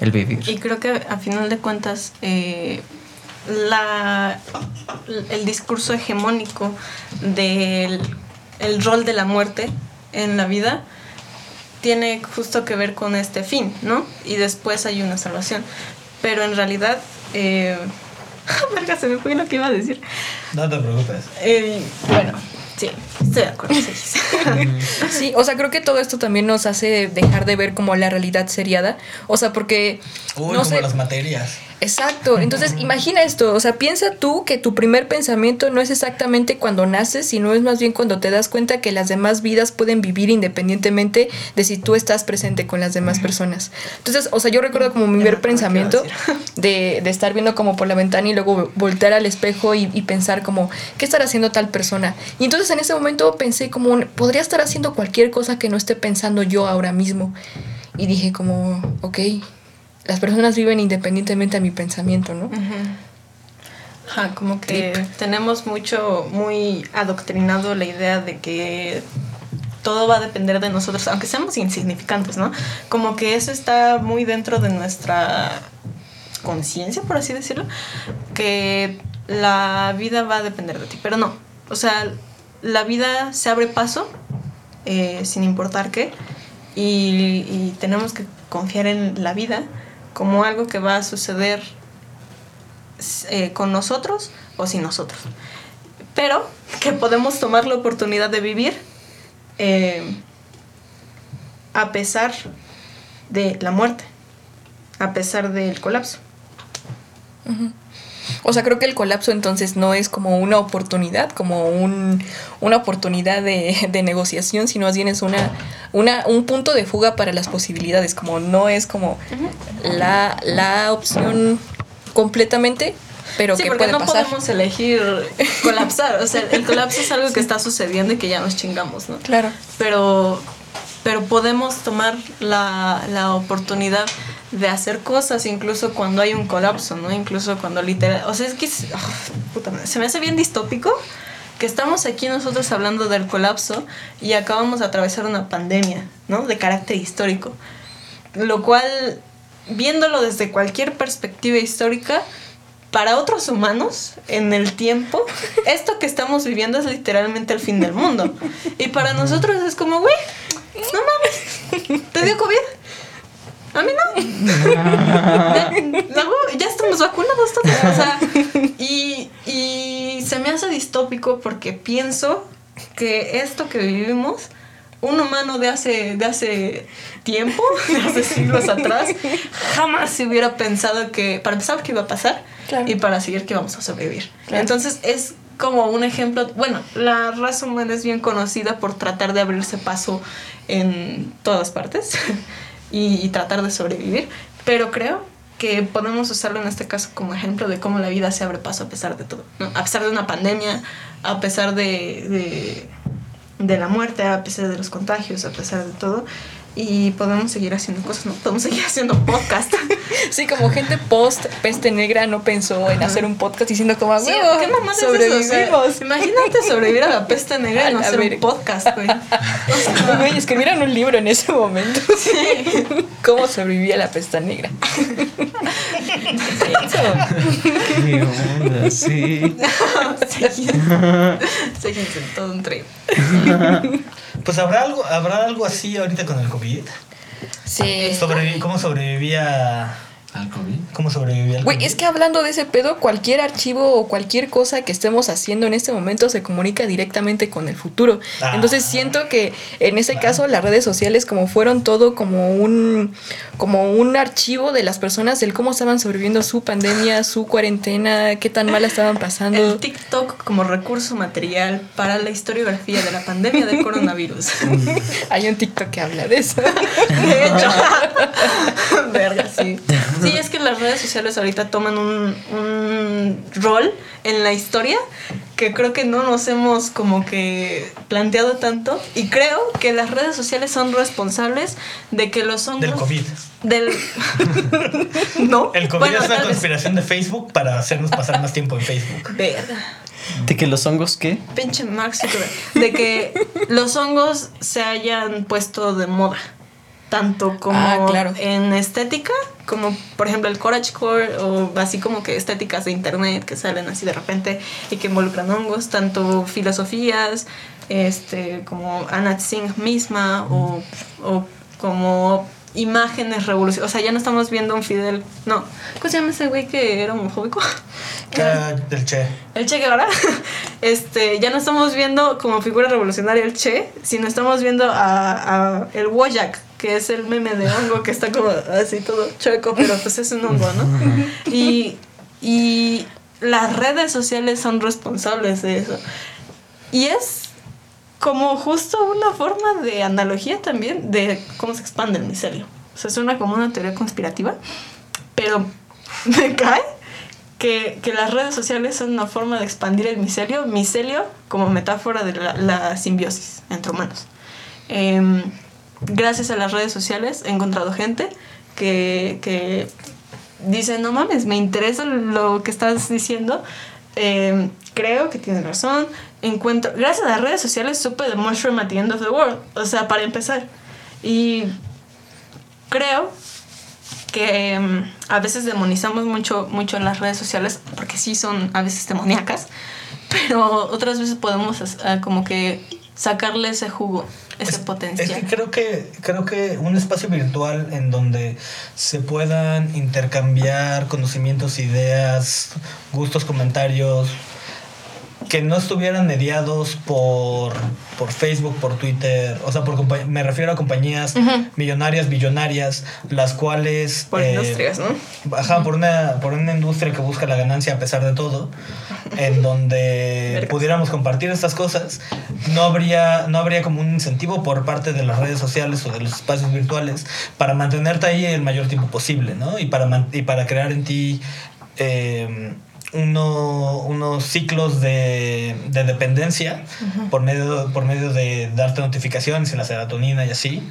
E: el vivir.
A: Y creo que a final de cuentas, eh, la, el discurso hegemónico del el rol de la muerte en la vida tiene justo que ver con este fin, ¿no? Y después hay una salvación. Pero en realidad, eh, verga, se me fue lo que iba a decir.
B: No te preocupes.
A: Eh, bueno, sí, estoy de acuerdo. sí.
D: Sí, o sea, creo que todo esto también nos hace dejar de ver como la realidad seriada. O sea, porque.
B: Uy,
D: no
B: como
D: sé.
B: las materias.
D: Exacto. Entonces, imagina esto. O sea, piensa tú que tu primer pensamiento no es exactamente cuando naces, sino es más bien cuando te das cuenta que las demás vidas pueden vivir independientemente de si tú estás presente con las demás personas. Entonces, o sea, yo recuerdo como mi primer pensamiento de, de estar viendo como por la ventana y luego voltear al espejo y, y pensar como, ¿qué estará haciendo tal persona? Y entonces en ese momento pensé como, podría estar haciendo cualquier cosa que no esté pensando yo ahora mismo. Y dije como, ok, las personas viven independientemente a mi pensamiento, ¿no?
A: Ajá, como que tenemos mucho, muy adoctrinado la idea de que todo va a depender de nosotros, aunque seamos insignificantes, ¿no? Como que eso está muy dentro de nuestra conciencia, por así decirlo, que la vida va a depender de ti, pero no, o sea, la vida se abre paso eh, sin importar qué y, y tenemos que confiar en la vida como algo que va a suceder eh, con nosotros o sin nosotros. Pero que podemos tomar la oportunidad de vivir eh, a pesar de la muerte, a pesar del colapso.
D: O sea, creo que el colapso entonces no es como una oportunidad, como un, una oportunidad de, de negociación, sino más bien es una, una, un punto de fuga para las posibilidades, como no es como la, la opción completamente, pero
A: sí,
D: que
A: porque
D: puede
A: no
D: pasar.
A: podemos elegir colapsar. O sea, el colapso es algo que está sucediendo y que ya nos chingamos, ¿no?
D: Claro.
A: pero, pero podemos tomar la, la oportunidad de hacer cosas incluso cuando hay un colapso, ¿no? Incluso cuando literal... O sea, es que ah, puta madre, se me hace bien distópico que estamos aquí nosotros hablando del colapso y acabamos de atravesar una pandemia, ¿no? De carácter histórico. Lo cual, viéndolo desde cualquier perspectiva histórica, para otros humanos, en el tiempo, esto que estamos viviendo es literalmente el fin del mundo. Y para nosotros es como, güey, no mames, ¿te dio COVID? A mí no. Ya, luego ya estamos vacunados todos. O sea, y, y se me hace distópico porque pienso que esto que vivimos, un humano de hace, de hace tiempo, de hace siglos atrás, jamás se hubiera pensado que, para empezar, que iba a pasar
D: Claro.
A: y para seguir que vamos a sobrevivir.
D: Claro.
A: Entonces es como un ejemplo, bueno, la raza humana es bien conocida por tratar de abrirse paso en todas partes y, tratar de sobrevivir, pero creo que podemos usarlo en este caso como ejemplo de cómo la vida se abre paso a pesar de todo, a pesar de una pandemia, a pesar de de la muerte, a pesar de los contagios, a pesar de todo. Y podemos seguir haciendo cosas, ¿no? Podemos seguir haciendo podcast.
D: Sí, como gente post peste negra no pensó en hacer un podcast diciendo como,
A: Sí,
D: "Huevo,
A: ¿qué? O sea,
D: sobrevivimos.
A: imagínate sobrevivir a la peste negra y no hacer un
D: verga.
A: podcast, güey. O sea,
D: Güey, escribieron un libro en ese momento. ¿Cómo sobrevivía la pesta negra?
E: ¿Qué onda? Sí.
A: Seguimos todo un trip.
B: Pues habrá algo, habrá algo así ahorita con el COVID.
D: Sí.
B: Sobrevi- ¿Cómo sobrevivía?
C: ¿Al COVID?
B: ¿Cómo sobrevivía el
D: Güey,
B: COVID?
D: es que hablando de ese pedo, cualquier archivo o cualquier cosa que estemos haciendo en este momento se comunica directamente con el futuro.
B: Ah.
D: Entonces siento que en ese caso las redes sociales como fueron todo como un como un archivo de las personas del cómo estaban sobreviviendo su pandemia, su cuarentena, qué tan mal estaban pasando.
A: El TikTok como recurso material para la historiografía de la pandemia del coronavirus.
D: Hay un TikTok que habla de eso.
A: De hecho. Verga, sí. Sí, es que las redes sociales ahorita toman un, un rol en la historia que creo que no nos hemos como que planteado tanto. Y creo que las redes sociales son responsables de que los hongos...
B: Del COVID.
A: Del... no.
B: El COVID
A: Bueno,
B: es una conspiración de Facebook para hacernos pasar más tiempo en Facebook.
A: Verga.
E: ¿De que los hongos qué?
A: Pinche Mark. De que los hongos se hayan puesto de moda. Tanto como
D: Ah, claro.
A: en estética, como por ejemplo el Coragecore, o así como que estéticas de internet que salen así de repente y que involucran hongos, tanto filosofías, este, como Anat Singh misma, o, o como imágenes revolucionarias. O sea, ya no estamos viendo un Fidel. No, ¿cómo se llama ese güey que era homofóbico?
B: Ah, del Che.
A: El Che Guevara, este, ya no estamos viendo como figura revolucionaria el Che, sino estamos viendo a, a el Wojak, que es el meme de hongo que está como así todo chueco, pero pues es un hongo, ¿no? Y, y las redes sociales son responsables de eso. Y es como justo una forma de analogía también de cómo se expande el micelio. O sea, suena como una teoría conspirativa, pero me cae que, que las redes sociales son una forma de expandir el micelio, micelio como metáfora de la, la simbiosis entre humanos. Em, gracias a las redes sociales he encontrado gente que, que dice, no mames, me interesa lo que estás diciendo, em, creo que tienes razón, encuentro, gracias a las redes sociales supe de Mushroom at the End of the World, o sea, para empezar. Y creo que em, a veces demonizamos mucho, mucho en las redes sociales, porque sí son a veces demoníacas, pero otras veces podemos ah, como que sacarle ese jugo, ese
B: Es-
A: potencial.
B: Es que creo que creo que un espacio virtual en donde se puedan intercambiar conocimientos, ideas, gustos, comentarios que no estuvieran mediados por, por Facebook, por Twitter, o sea, por me refiero a compañías
A: Ujú.
B: millonarias, billonarias, las cuales
A: Por
B: eh,
A: industrias, ¿no?
B: Ajá, por una, por una industria que busca la ganancia a pesar de todo, en donde pudiéramos compartir estas cosas, no habría, no habría como un incentivo por parte de las redes sociales o de los espacios virtuales para mantenerte ahí el mayor tiempo posible, ¿no? Y para, y para crear en ti eh, uno- unos ciclos de, de dependencia por, medio, por medio de darte notificaciones en la serotonina y así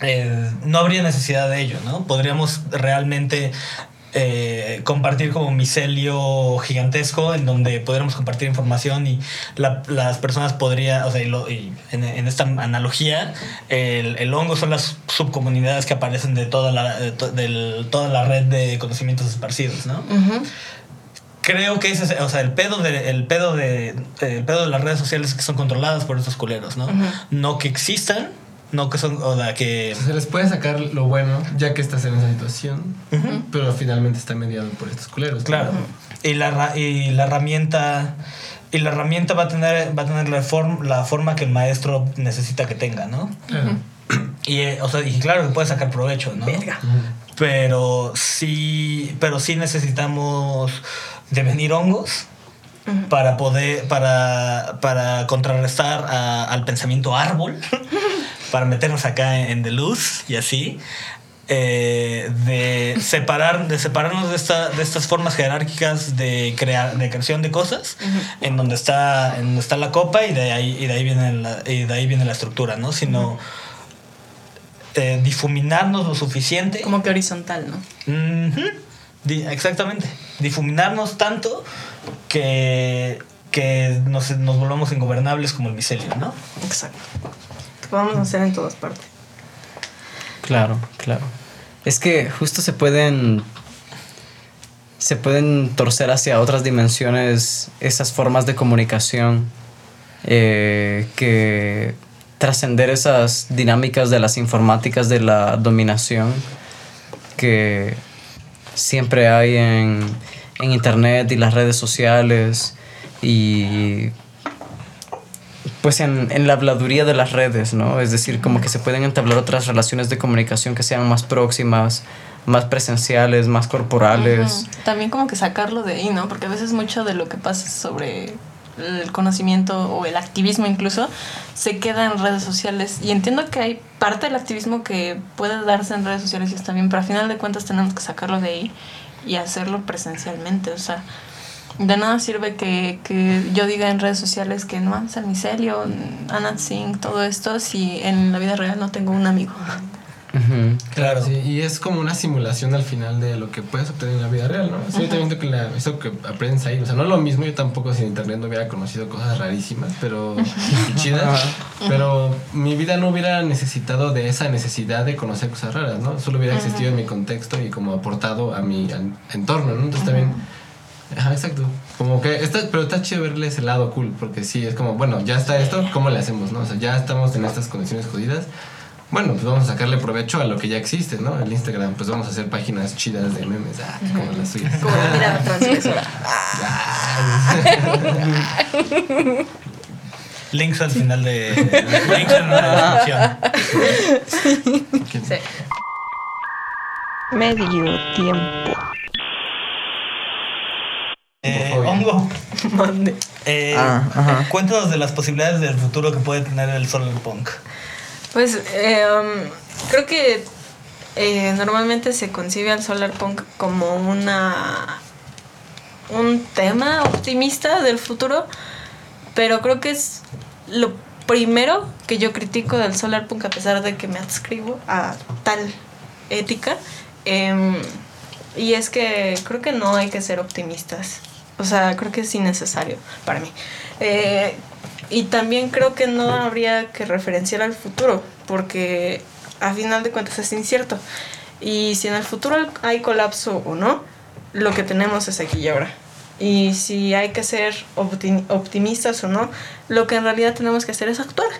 B: eh, no habría necesidad de ello, ¿no? Podríamos realmente eh, compartir como un micelio gigantesco en donde podríamos compartir información y la- las personas podrían, o sea, y lo- y en, en esta analogía, el, el hongo son las subcomunidades que aparecen de toda la, de to- del- toda la red de conocimientos esparcidos, ¿no? Creo que ese es, o sea, el pedo de, el pedo de, el pedo de las redes sociales es que son controladas por estos culeros, ¿no? No que existan, no que son, o sea, que...
C: Se les puede sacar lo bueno ya que estás en esa situación, pero finalmente está mediado por estos culeros.
B: Claro. Y la, ra- y la herramienta. Y la herramienta va a tener, va a tener la, form- la forma que el maestro necesita que tenga, ¿no?
C: Claro.
B: Y, eh, o sea, y claro que puede sacar provecho, ¿no?
A: Verga.
B: Pero sí, pero sí necesitamos devenir hongos para poder, para, para contrarrestar a- al pensamiento árbol, para meternos acá en, en de luz y así. eh, de separar de separarnos de, esta, de estas formas jerárquicas de crear de creación de cosas en donde está en donde está la copa y de ahí y de ahí viene la, y de ahí viene la estructura no sino eh, difuminarnos lo suficiente
A: Como que horizontal, ¿no?
B: Ujú. Di- exactamente. Difuminarnos tanto que, que nos, nos volvamos ingobernables como el micelio, ¿no?
A: Exacto. Que podamos hacer en todas partes.
E: Claro, claro. Es que justo se pueden. Se pueden torcer hacia otras dimensiones esas formas de comunicación eh, que trascender esas dinámicas de las informáticas de la dominación que siempre hay en, en internet y las redes sociales y pues en, en la habladuría de las redes, ¿no? Es decir, como que se pueden entablar otras relaciones de comunicación que sean más próximas, más presenciales, más corporales.
A: También como que sacarlo de ahí, ¿no? Porque a veces mucho de lo que pasa sobre el conocimiento o el activismo incluso se queda en redes sociales y entiendo que hay parte del activismo que puede darse en redes sociales y está bien, pero al final de cuentas tenemos que sacarlo de ahí y hacerlo presencialmente, o sea, de nada sirve que, que yo diga en redes sociales que no, San Micelio, Anat Singh, todo esto, si en la vida real no tengo un amigo.
E: Ujú.
B: Claro.
C: Sí, y es como una simulación al final de lo que puedes obtener en la vida real, ¿no? Sí, yo también que la, eso que aprendes ahí, o sea, no es lo mismo, yo tampoco sin internet no hubiera conocido cosas rarísimas, pero chidas, pero mi vida no hubiera necesitado de esa necesidad de conocer cosas raras, ¿no? Solo hubiera existido en mi contexto y como aportado a mi entorno, ¿no? Entonces también... Ajá, exacto. Como que está, pero está chido verle ese lado cool, porque sí, es como, bueno, ya está esto, ¿cómo le hacemos, no? O sea, ya estamos en estas condiciones jodidas. Bueno, pues vamos a sacarle provecho a lo que ya existe, ¿no? El Instagram, pues vamos a hacer páginas chidas de memes, ah, como las suyas.
A: Como la mirada transgresora.
B: Links al final de. links en la descripción.
A: Sí.
H: Medio tiempo.
B: Eh, hongo.
A: Mande.
B: eh,
E: Ah, ajá.
B: cuéntanos de las posibilidades del futuro que puede tener el solar punk.
A: Pues um, creo que eh, normalmente se concibe al solar punk como una un tema optimista del futuro, pero creo que es lo primero que yo critico del solar punk a pesar de que me adscribo a tal ética. em, y es que creo que no hay que ser optimistas. O sea, creo que es innecesario para mí. Eh, y también creo que no habría que referenciar al futuro, porque a final de cuentas es incierto. Y si en el futuro hay colapso o no, lo que tenemos es aquí y ahora. Y si hay que ser opti- optimistas o no, lo que en realidad tenemos que hacer es actuar.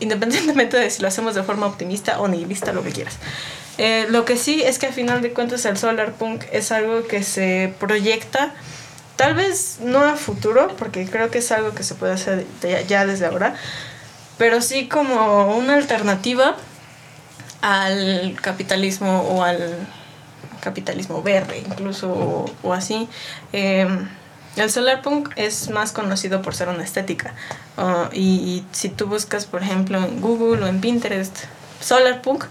A: Independientemente de si lo hacemos de forma optimista o nihilista, lo que quieras. Eh, lo que sí es que a final de cuentas el solar punk es algo que se proyecta, tal vez no a futuro, porque creo que es algo que se puede hacer ya desde ahora, pero sí como una alternativa al capitalismo o al capitalismo verde incluso o, así. Eh, el solar punk es más conocido por ser una estética uh, y, y si tú buscas por ejemplo en Google o en Pinterest solar punk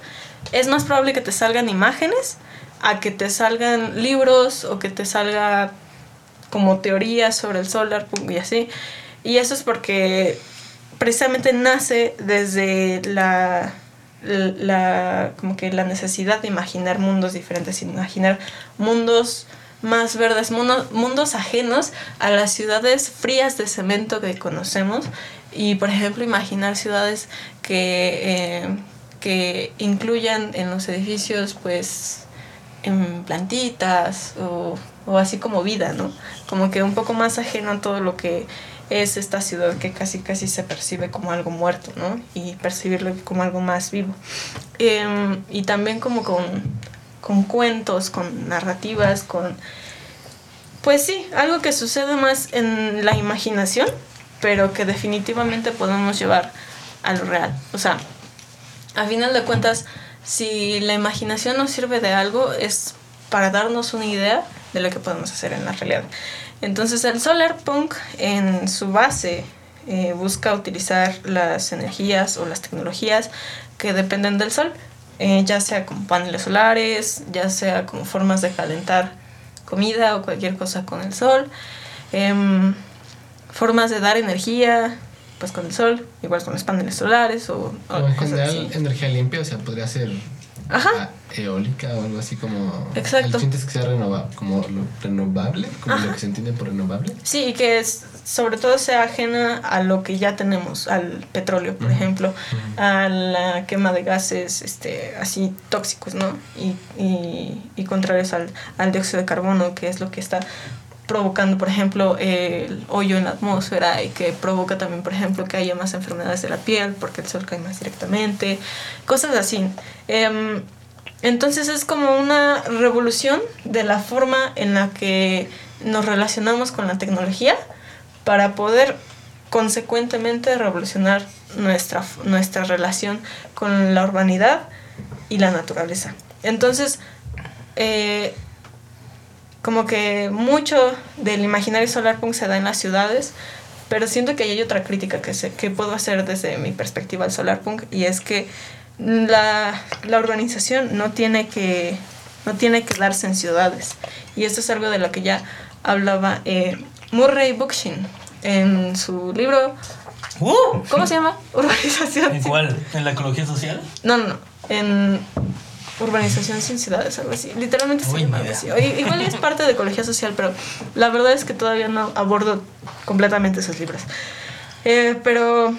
A: es más probable que te salgan imágenes a que te salgan libros o que te salga como teorías sobre el solar punk y así. Y eso es porque precisamente nace desde la como que la necesidad de imaginar mundos diferentes, imaginar mundos más verdes, mundo- mundos ajenos a las ciudades frías de cemento que conocemos. Y por ejemplo imaginar ciudades que, eh, que incluyan en los edificios pues en plantitas o, o así como vida, ¿no? Como que un poco más ajeno a todo lo que es esta ciudad que casi casi se percibe como algo muerto, ¿no? Y percibirlo como algo más vivo. Em, y también como con, con cuentos, con narrativas, con... Pues sí, algo que sucede más en la imaginación, pero que definitivamente podemos llevar a lo real. O sea, a final de cuentas, si la imaginación nos sirve de algo, es para darnos una idea de lo que podemos hacer en la realidad. Entonces el solar punk en su base eh, busca utilizar las energías o las tecnologías que dependen del sol, eh, ya sea como paneles solares, ya sea como formas de calentar comida o cualquier cosa con el sol, em, formas de dar energía, pues con el sol, igual con los paneles solares o, o
C: O en general,
A: así.
C: energía limpia, o sea, podría ser
A: Ajá.
C: ah, eólica o algo así como.
A: Exacto.
C: El chiste es que sea renova, como lo renovable, como
A: Ajá.
C: lo que se entiende por renovable.
A: Sí, y que es, sobre todo sea ajena a lo que ya tenemos, al petróleo, por ejemplo, a la quema de gases este, así tóxicos, ¿no? Y, y, y contrarios al, al dióxido de carbono, que es lo que está provocando, por ejemplo, el hoyo en la atmósfera y que provoca también, por ejemplo, que haya más enfermedades de la piel porque el sol cae más directamente, cosas así. Em, entonces es como una revolución de la forma en la que nos relacionamos con la tecnología para poder consecuentemente revolucionar nuestra, nuestra relación con la urbanidad y la naturaleza. Entonces, eh, como que mucho del imaginario solarpunk se da en las ciudades, pero siento que hay otra crítica que, se, que puedo hacer desde mi perspectiva al solarpunk y es que la, la urbanización no tiene que no tiene que darse en ciudades y esto es algo de lo que ya hablaba eh, Murray Bookchin en su libro
B: ¡Uh!
A: ¿cómo se llama? Urbanización
B: ¿En cuál? ¿En la ecología social?
A: no, no, no. En urbanización sin ciudades, algo así. Literalmente se llama así. Igual es parte de ecología social, pero la verdad es que todavía no abordo completamente esos libros. Eh, pero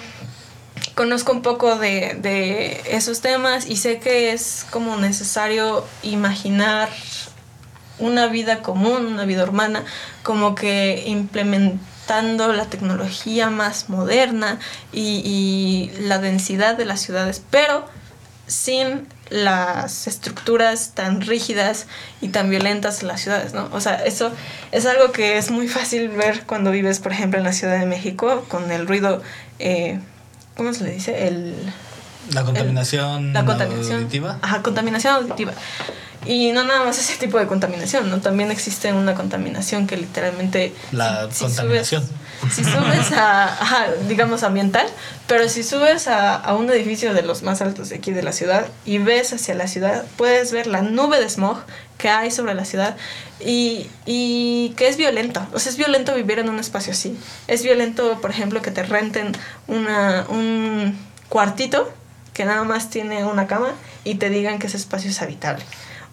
A: conozco un poco de, de esos temas y sé que es como necesario imaginar una vida común, una vida urbana, como que implementando la tecnología más moderna y, y la densidad de las ciudades, pero sin las estructuras tan rígidas y tan violentas en las ciudades, ¿no? O sea, eso es algo que es muy fácil ver cuando vives, por ejemplo, en la Ciudad de México, con el ruido, eh, ¿cómo se le dice? El,
B: La contaminación,
A: la contaminación.
B: auditiva.
A: Ajá, contaminación auditiva. Y no nada más ese tipo de contaminación, ¿no? También existe una contaminación que literalmente...
B: La
A: si- si
B: contaminación.
A: subes- si subes a, digamos, ambiental, pero si subes a, a un edificio de los más altos de aquí de la ciudad y ves hacia la ciudad, puedes ver la nube de smog que hay sobre la ciudad y, y que es violenta. O sea, es violento vivir en un espacio así. Es violento, por ejemplo, que te renten una, un cuartito que nada más tiene una cama y te digan que ese espacio es habitable.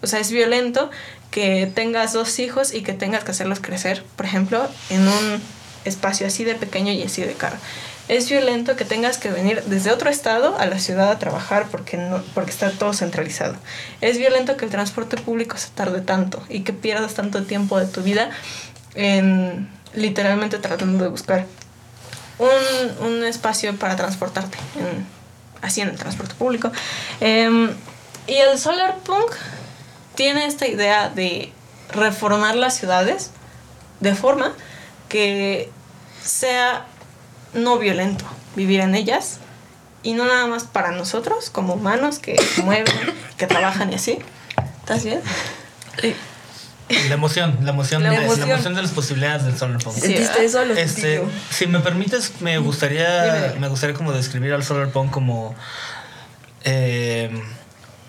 A: O sea, es violento que tengas dos hijos y que tengas que hacerlos crecer, por ejemplo, en un espacio así de pequeño y así de caro. Es violento que tengas que venir desde otro estado a la ciudad a trabajar porque, no, porque está todo centralizado. Es violento que el transporte público se tarde tanto y que pierdas tanto tiempo de tu vida en literalmente tratando de buscar un, un espacio para transportarte, en- así en el transporte público. Em, y el solar punk tiene esta idea de reformar las ciudades de forma que sea no violento vivir en ellas y no nada más para nosotros como humanos que mueven, que trabajan y así. ¿Estás bien?
B: La emoción, la emoción,
A: La
B: de, la
A: emoción.
B: de las posibilidades del solar punk.
A: Sí,
D: ¿Sentiste eso? Lo sentí
B: Este, si me permites, me gustaría, me gustaría como describir al solar punk como eh,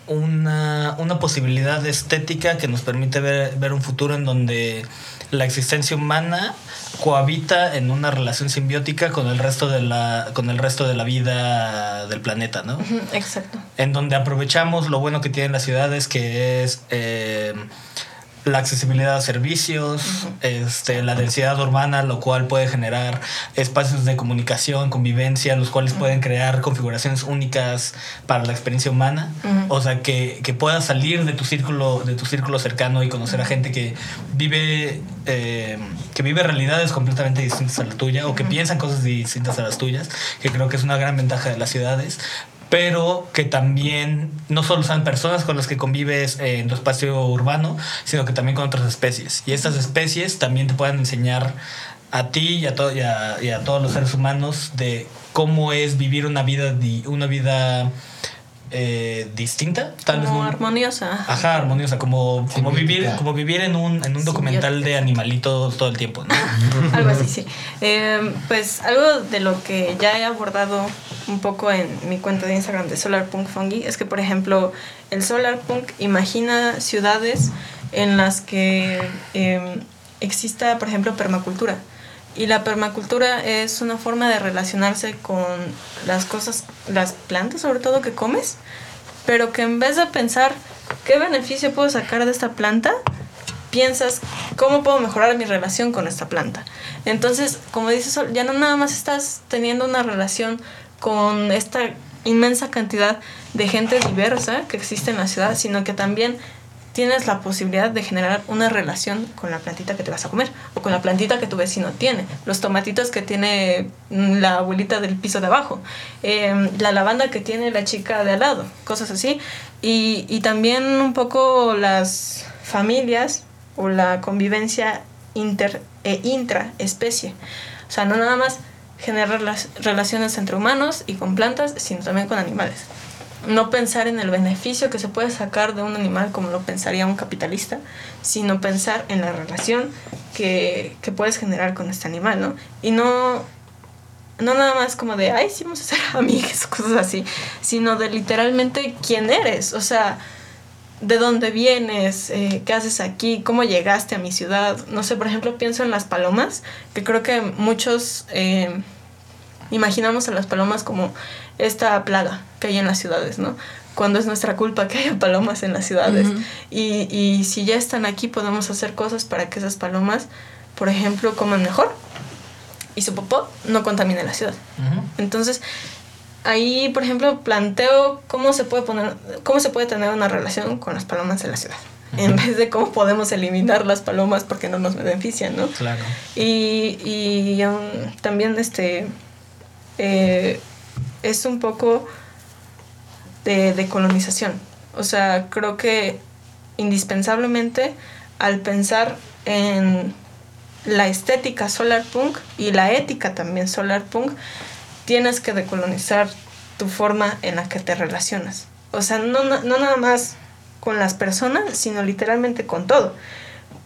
B: una, una posibilidad estética que nos permite ver, ver un futuro en donde la existencia humana cohabita en una relación simbiótica con el resto de la con el resto de la vida del planeta, ¿no?
A: Exacto.
B: en donde aprovechamos lo bueno que tienen las ciudades, que es eh, la accesibilidad a servicios, este, la densidad urbana, lo cual puede generar espacios de comunicación, convivencia, los cuales pueden crear configuraciones únicas para la experiencia humana. O sea, que, que puedas salir de tu círculo, de tu círculo cercano y conocer a gente que vive, eh, que vive realidades completamente distintas a la tuya o que piensan cosas distintas a las tuyas, que creo que es una gran ventaja de las ciudades pero que también no solo sean personas con las que convives en tu espacio urbano, sino que también con otras especies. Y estas especies también te puedan enseñar a ti y a, to- y a, y a todos los seres humanos de cómo es vivir una vida, una vida eh, distinta, tal vez
A: Como armoniosa.
B: Ajá, armoniosa, como, como vivir, como vivir en un, en un documental de animalitos todo el tiempo, ¿no?
A: Algo así, sí. Eh, pues algo de lo que ya he abordado un poco en mi cuenta de Instagram de Solarpunk Fungi es que, por ejemplo, el Solarpunk imagina ciudades en las que eh, exista, por ejemplo, permacultura. Y la permacultura es una forma de relacionarse con las cosas, las plantas sobre todo que comes, pero que en vez de pensar qué beneficio puedo sacar de esta planta, piensas cómo puedo mejorar mi relación con esta planta. Entonces, como dices, ya no nada más estás teniendo una relación con esta inmensa cantidad de gente diversa que existe en la ciudad, sino que también tienes la posibilidad de generar una relación con la plantita que te vas a comer o con la plantita que tu vecino tiene, los tomatitos que tiene mm, la abuelita del piso de abajo, eh, la lavanda que tiene la chica de al lado, cosas así. Y, y también un poco las familias o la convivencia inter e intraespecie. O sea, no nada más generar las relaciones entre humanos y con plantas, sino también con animales. No pensar en el beneficio que se puede sacar de un animal como lo pensaría un capitalista, sino pensar en la relación que, que puedes generar con este animal, ¿no? Y no, no nada más como de, ay, sí, vamos a ser amigas cosas así, sino de literalmente quién eres, o sea, de dónde vienes, eh, qué haces aquí, cómo llegaste a mi ciudad. No sé, por ejemplo, pienso en las palomas, que creo que muchos eh, imaginamos a las palomas como esta plaga que hay en las ciudades, ¿no? Cuando es nuestra culpa que haya palomas en las ciudades. y, y si ya están aquí, podemos hacer cosas para que esas palomas, por ejemplo, coman mejor y su popó no contamine la ciudad.
B: Ujú.
A: Entonces, ahí, por ejemplo, planteo cómo se puede poner, cómo se puede tener una relación con las palomas en la ciudad. En vez de cómo podemos eliminar las palomas porque no nos benefician, ¿no?
B: Claro.
A: Y, y um, también este eh, es un poco de, de colonización. O sea, creo que indispensablemente al pensar en la estética solar punk y la ética también solar punk, tienes que decolonizar tu forma en la que te relacionas. O sea, no, na- no nada más con las personas, sino literalmente con todo.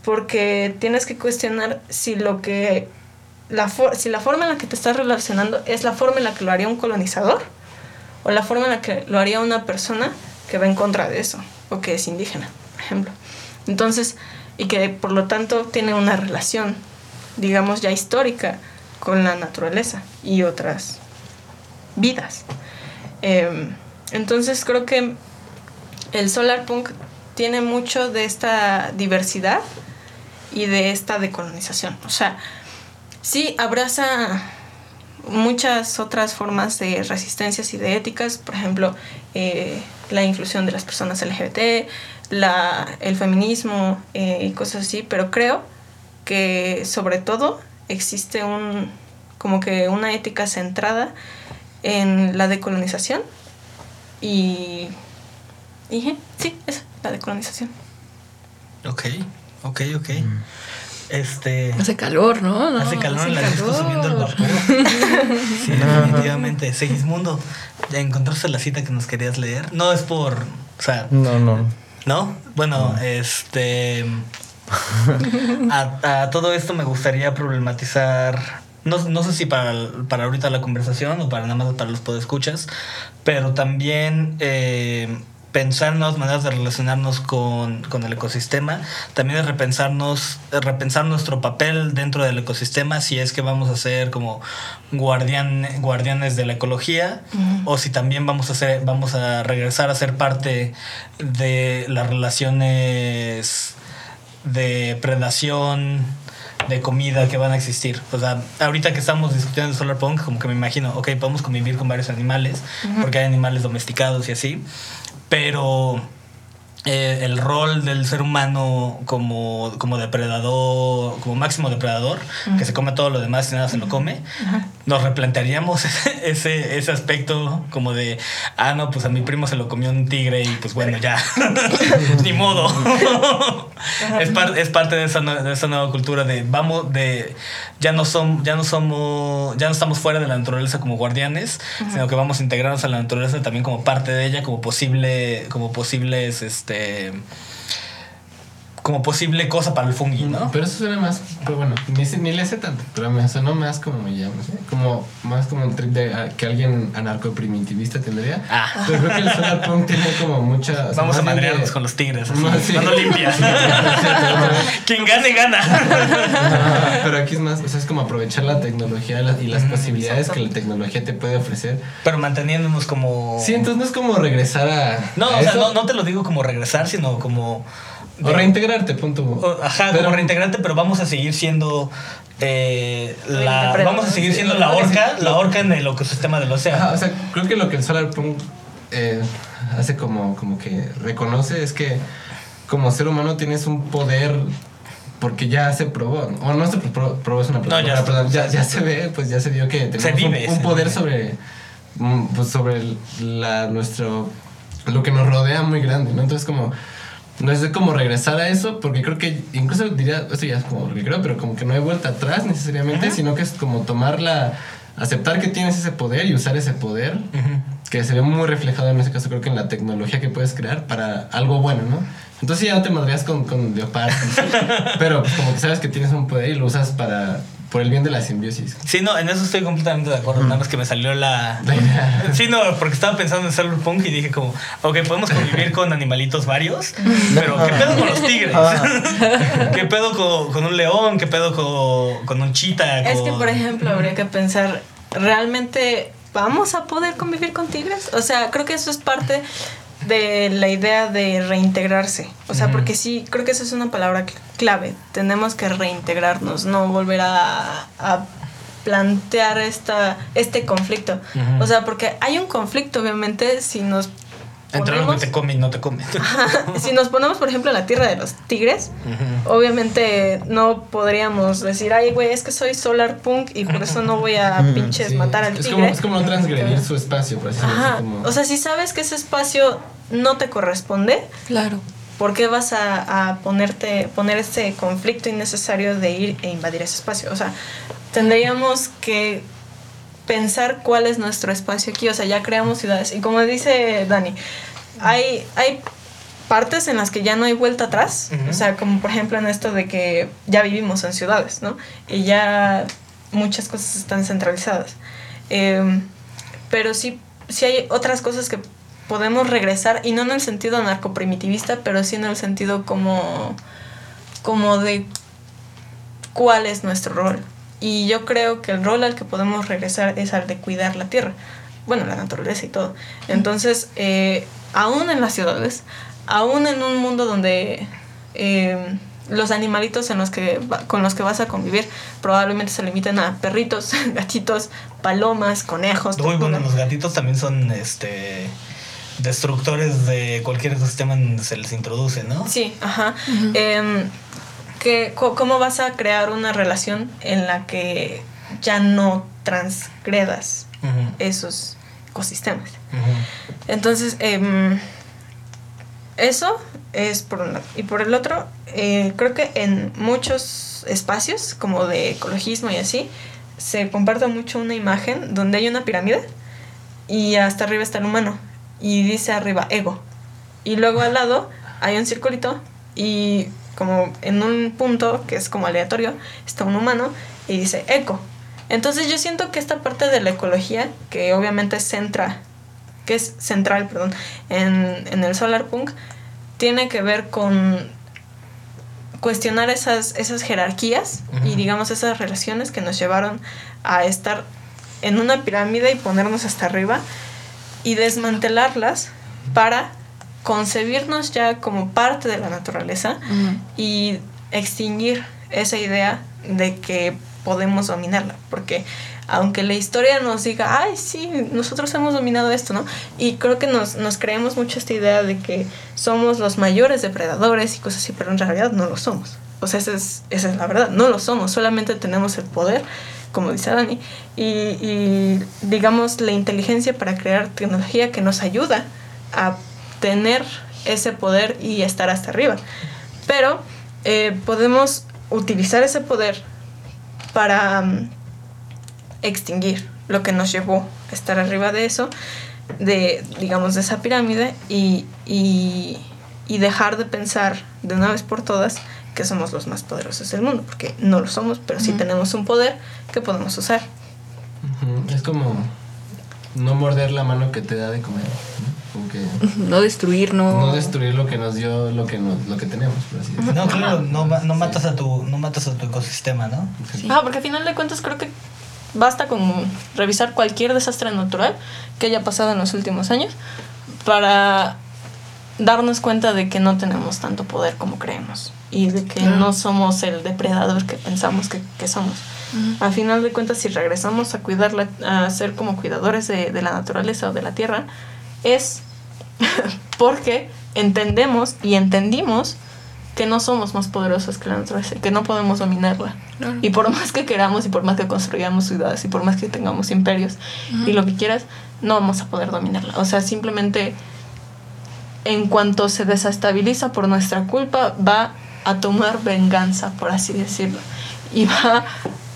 A: Porque tienes que cuestionar si lo que la si la forma en la que te estás relacionando es la forma en la que lo haría un colonizador o la forma en la que lo haría una persona que va en contra de eso o que es indígena, por ejemplo. Entonces, y que por lo tanto tiene una relación, digamos ya histórica, con la naturaleza y otras vidas. Em, entonces creo que el solar punk tiene mucho de esta diversidad y de esta decolonización. O sea, sí abraza muchas otras formas de resistencias y de éticas, por ejemplo, eh, la inclusión de las personas LGBT, la, el feminismo eh, y cosas así, pero creo que sobre todo existe un como que una ética centrada en la decolonización y, y sí, eso, la decolonización.
B: Ok, ok, ok. Este.
D: Hace calor, ¿no? No,
B: Hace calor en la disco
D: calor.
B: subiendo el vapor. sí, definitivamente. Segismundo, ¿ya encontraste la cita que nos querías leer? No es por. O sea,
E: No, no.
B: ¿no? Bueno, este. A, a todo esto me gustaría problematizar. No, no sé si para, para ahorita la conversación o para nada más para los podescuchas, pero también eh, pensar en nuevas maneras de relacionarnos con, con el ecosistema, también es repensarnos, repensar nuestro papel dentro del ecosistema, si es que vamos a ser como guardián, guardianes de la ecología, o si también vamos a ser, vamos a regresar a ser parte de las relaciones de predación, de comida que van a existir. O sea, ahorita que estamos discutiendo el solar punk, como que me imagino, ok, podemos convivir con varios animales, porque hay animales domesticados y así, pero eh, el rol del ser humano como, como depredador, como máximo depredador, que se come todo lo demás y nada se lo come, nos replantearíamos ese, ese aspecto como de, ah, no, pues a mi primo se lo comió un tigre y pues bueno, ya, ni modo. es, par- es parte de esa, de esa nueva cultura de, vamos, de, ya no, som, ya no somos, ya no estamos fuera de la naturaleza como guardianes, sino que vamos a integrarnos a la naturaleza también como parte de ella, como posible, como posibles, este este como posible cosa para el fungi, ¿no?
C: Pero eso suena más, pero bueno, ni, ni le sé tanto, pero me sonó más como me llamo, ¿sí? como más como un trip de ah, que alguien anarcoprimitivista tendría.
B: Ah.
C: Pero creo que el solar punk tiene como mucha. o sea,
B: Vamos a
C: de-
B: madrearnos con los tigres, así,
C: Más, sí.
B: mano limpia. Quien gane, gana.
C: Ajá, pero aquí es más, o sea, es como aprovechar la tecnología y las- las posibilidades que la tecnología te puede ofrecer.
B: Pero manteniéndonos como.
C: Sí, entonces no es como regresar a.
B: No,
C: a
B: o sea, no, no te lo digo como regresar, sino como.
C: O reintegrarte, punto.
B: o- Ajá,
C: Pero-
B: como reintegrante, pero vamos a seguir siendo. eh, la, vamos a seguir siendo la orca, la orca en el ecosistema del océano.
C: Ajá, o sea, creo que lo que el solar punk eh, hace como, como que reconoce es que como ser humano tienes un poder porque ya se probó, o no se probó, probó es una palabra,
B: ya se
C: perdón,
B: probó,
C: ya, ya se ve, pues ya se vio que tenemos un-
B: vive,
C: un,
B: se
C: poder
B: vive.
C: sobre mm, pues sobre la nuestro lo que nos rodea muy grande, ¿no? Entonces como no es de como regresar a eso, porque creo que incluso diría, esto ya es como lo que creo, pero como que no hay vuelta atrás necesariamente, sino que es como tomar la, aceptar que tienes ese poder y usar ese poder, que se ve muy reflejado en ese caso creo que en la tecnología que puedes crear para algo bueno, ¿no? Entonces ya no te madreas con, con Leopard, pero pues como que sabes que tienes un poder y lo usas para, por el bien de la simbiosis.
B: Sí, no, en eso estoy completamente de acuerdo. Nada más que me salió la. Sí, no, porque estaba pensando en Cyberpunk y dije como, ok, podemos convivir con animalitos varios, pero ¿qué pedo con los tigres? ¿Qué pedo con, con un león? ¿Qué pedo con, con un chita?
A: Es que, por ejemplo, habría que pensar, ¿realmente vamos a poder convivir con tigres? O sea, creo que eso es parte de la idea de reintegrarse. O sea, porque sí, creo que esa es una palabra cl- clave. Tenemos que reintegrarnos, no volver a, a plantear esta, este conflicto. O sea, porque hay un conflicto, obviamente, si nos
B: Entre algo que te come y no te come.
A: si nos ponemos, por ejemplo, en la tierra de los tigres, obviamente no podríamos decir, ay, güey, es que soy solar punk y por eso no voy a pinches
C: Sí.
A: matar al
C: es
A: tigre.
C: Como, es como no transgredir su espacio, por así decirlo,
A: Ajá.
C: como-
A: O sea, si sabes que ese espacio no te corresponde,
D: Claro.
A: ¿por qué vas a, a ponerte, poner ese conflicto innecesario de ir e invadir ese espacio? O sea, tendríamos que pensar cuál es nuestro espacio aquí. O sea, ya creamos ciudades. Y como dice Dani, hay, hay partes en las que ya no hay vuelta atrás. O sea, como por ejemplo en esto de que ya vivimos en ciudades, ¿no? Y ya muchas cosas están centralizadas. Em, pero sí, sí hay otras cosas que podemos regresar, y no en el sentido anarcoprimitivista, pero sí en el sentido como, como de cuál es nuestro rol. Y yo creo que el rol al que podemos regresar es al de cuidar la tierra, bueno, la naturaleza y todo. Entonces, eh, aún en las ciudades, aún en un mundo donde eh, los animalitos en los que va- con los que vas a convivir probablemente se limiten a perritos, gatitos, palomas, conejos.
B: Uy, bueno, los gatitos también son este destructores de cualquier donde se les introduce, ¿no?
A: Sí, ajá. Em, que, ¿Cómo vas a crear una relación en la que ya no transgredas esos ecosistemas? Entonces, em, eso es por un lado. Y por el otro, eh, creo que en muchos espacios, como de ecologismo y así, se comparte mucho una imagen donde hay una pirámide y hasta arriba está el humano. Y dice arriba ego. Y luego al lado hay un circulito y como en un punto que es como aleatorio está un humano y dice eco. Entonces yo siento que esta parte de la ecología, que obviamente centra que es central, perdón, en, en el solar punk, tiene que ver con cuestionar esas, esas jerarquías y digamos esas relaciones que nos llevaron a estar en una pirámide y ponernos hasta arriba y desmantelarlas para concebirnos ya como parte de la naturaleza y extinguir esa idea de que podemos dominarla, porque aunque la historia nos diga, ay, sí, nosotros hemos dominado esto, ¿no? Y creo que nos, nos creemos mucho esta idea de que somos los mayores depredadores y cosas así, pero en realidad no lo somos. O sea, esa es, esa es la verdad, no lo somos, solamente tenemos el poder como dice Dani, y, digamos la inteligencia para crear tecnología que nos ayuda a tener ese poder y estar hasta arriba. Pero eh, podemos utilizar ese poder para mm, extinguir lo que nos llevó a estar arriba de eso, de, digamos, de esa pirámide y, y, y dejar de pensar de una vez por todas que somos los más poderosos del mundo, porque no lo somos, pero sí tenemos un poder que podemos usar.
C: Es como no morder la mano que te da de comer. ¿no? Como que
D: No destruir, no.
C: no destruir lo que nos dio lo que nos, lo que tenemos, por así decirlo.
B: No, claro, no, no matas a tu, no matas a tu ecosistema, ¿no?
A: Ah, porque al final de cuentas creo que basta con revisar cualquier desastre natural que haya pasado en los últimos años para darnos cuenta de que no tenemos tanto poder como creemos y de que no somos el depredador que pensamos que, que somos. Al final de cuentas, si regresamos a cuidarla, a ser como cuidadores de, de la naturaleza o de la tierra, es porque entendemos y entendimos que no somos más poderosos que la naturaleza, que no podemos dominarla. Y por más que queramos y por más que construyamos ciudades y por más que tengamos imperios y lo que quieras, no vamos a poder dominarla. O sea, simplemente en cuanto se desestabiliza por nuestra culpa, va a tomar venganza, por así decirlo. Y va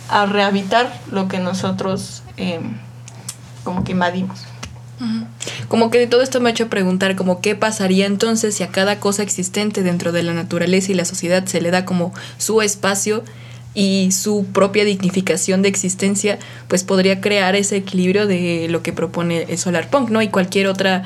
A: a rehabitar lo que nosotros eh, como que invadimos.
D: Como que todo esto me ha hecho preguntar como qué pasaría entonces si a cada cosa existente dentro de la naturaleza y la sociedad se le da como su espacio y su propia dignificación de existencia, pues podría crear ese equilibrio de lo que propone el Solar Punk, ¿no? Y cualquier otra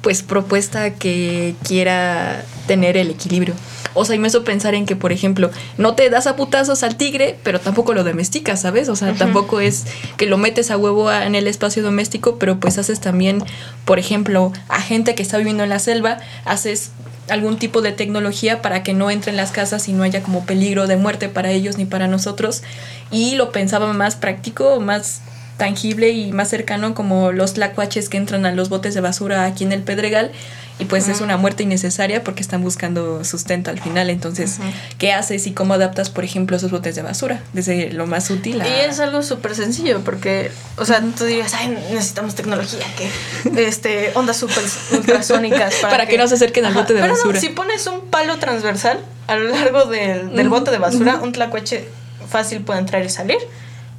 D: pues propuesta que quiera tener el equilibrio. O sea, y me hizo pensar en que, por ejemplo, no te das a putazos al tigre, pero tampoco lo domesticas, ¿sabes? O sea, tampoco es que lo metes a huevo en el espacio doméstico, pero pues haces también, por ejemplo, a gente que está viviendo en la selva, haces algún tipo de tecnología para que no entre en las casas y no haya como peligro de muerte para ellos ni para nosotros. Y lo pensaba más práctico, más tangible y más cercano como los tlacuaches que entran a los botes de basura aquí en el Pedregal y pues es una muerte innecesaria porque están buscando sustento al final. Entonces, ¿qué haces y cómo adaptas, por ejemplo, esos botes de basura? Desde lo más útil a...
A: Y es algo súper sencillo porque, o sea, tú dirías, ay, necesitamos tecnología, que este, ondas super ultrasónicas
D: Para que no se acerquen al bote de
A: Pero no,
D: basura.
A: si pones un palo transversal a lo largo del, del bote de basura, un tlacuache fácil puede entrar y salir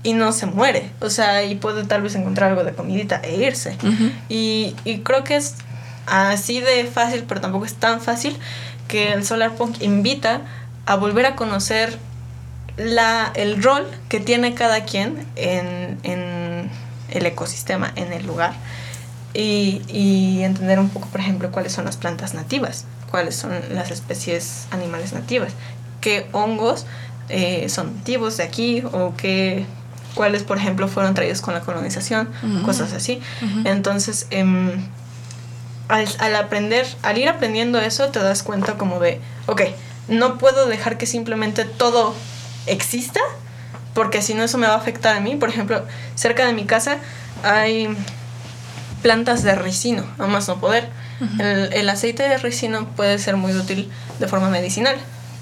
A: y no se muere. O sea, y puede tal vez encontrar algo de comidita e irse.
D: Ujú.
A: y, y creo que es así de fácil, pero tampoco es tan fácil, que el Solar Punk invita a volver a conocer la, el rol que tiene cada quien en, en el ecosistema, en el lugar. Y, y entender un poco, por ejemplo, cuáles son las plantas nativas, cuáles son las especies animales nativas, qué hongos eh, son nativos de aquí o qué, cuáles, por ejemplo, fueron traídos con la colonización,
D: Ujú.
A: cosas así. Entonces, em, al, al aprender, al ir aprendiendo eso, te das cuenta como de, ok, no puedo dejar que simplemente todo exista, porque si no eso me va a afectar a mí. Por ejemplo, cerca de mi casa hay plantas de ricino, a más no poder. el, el aceite de ricino puede ser muy útil de forma medicinal,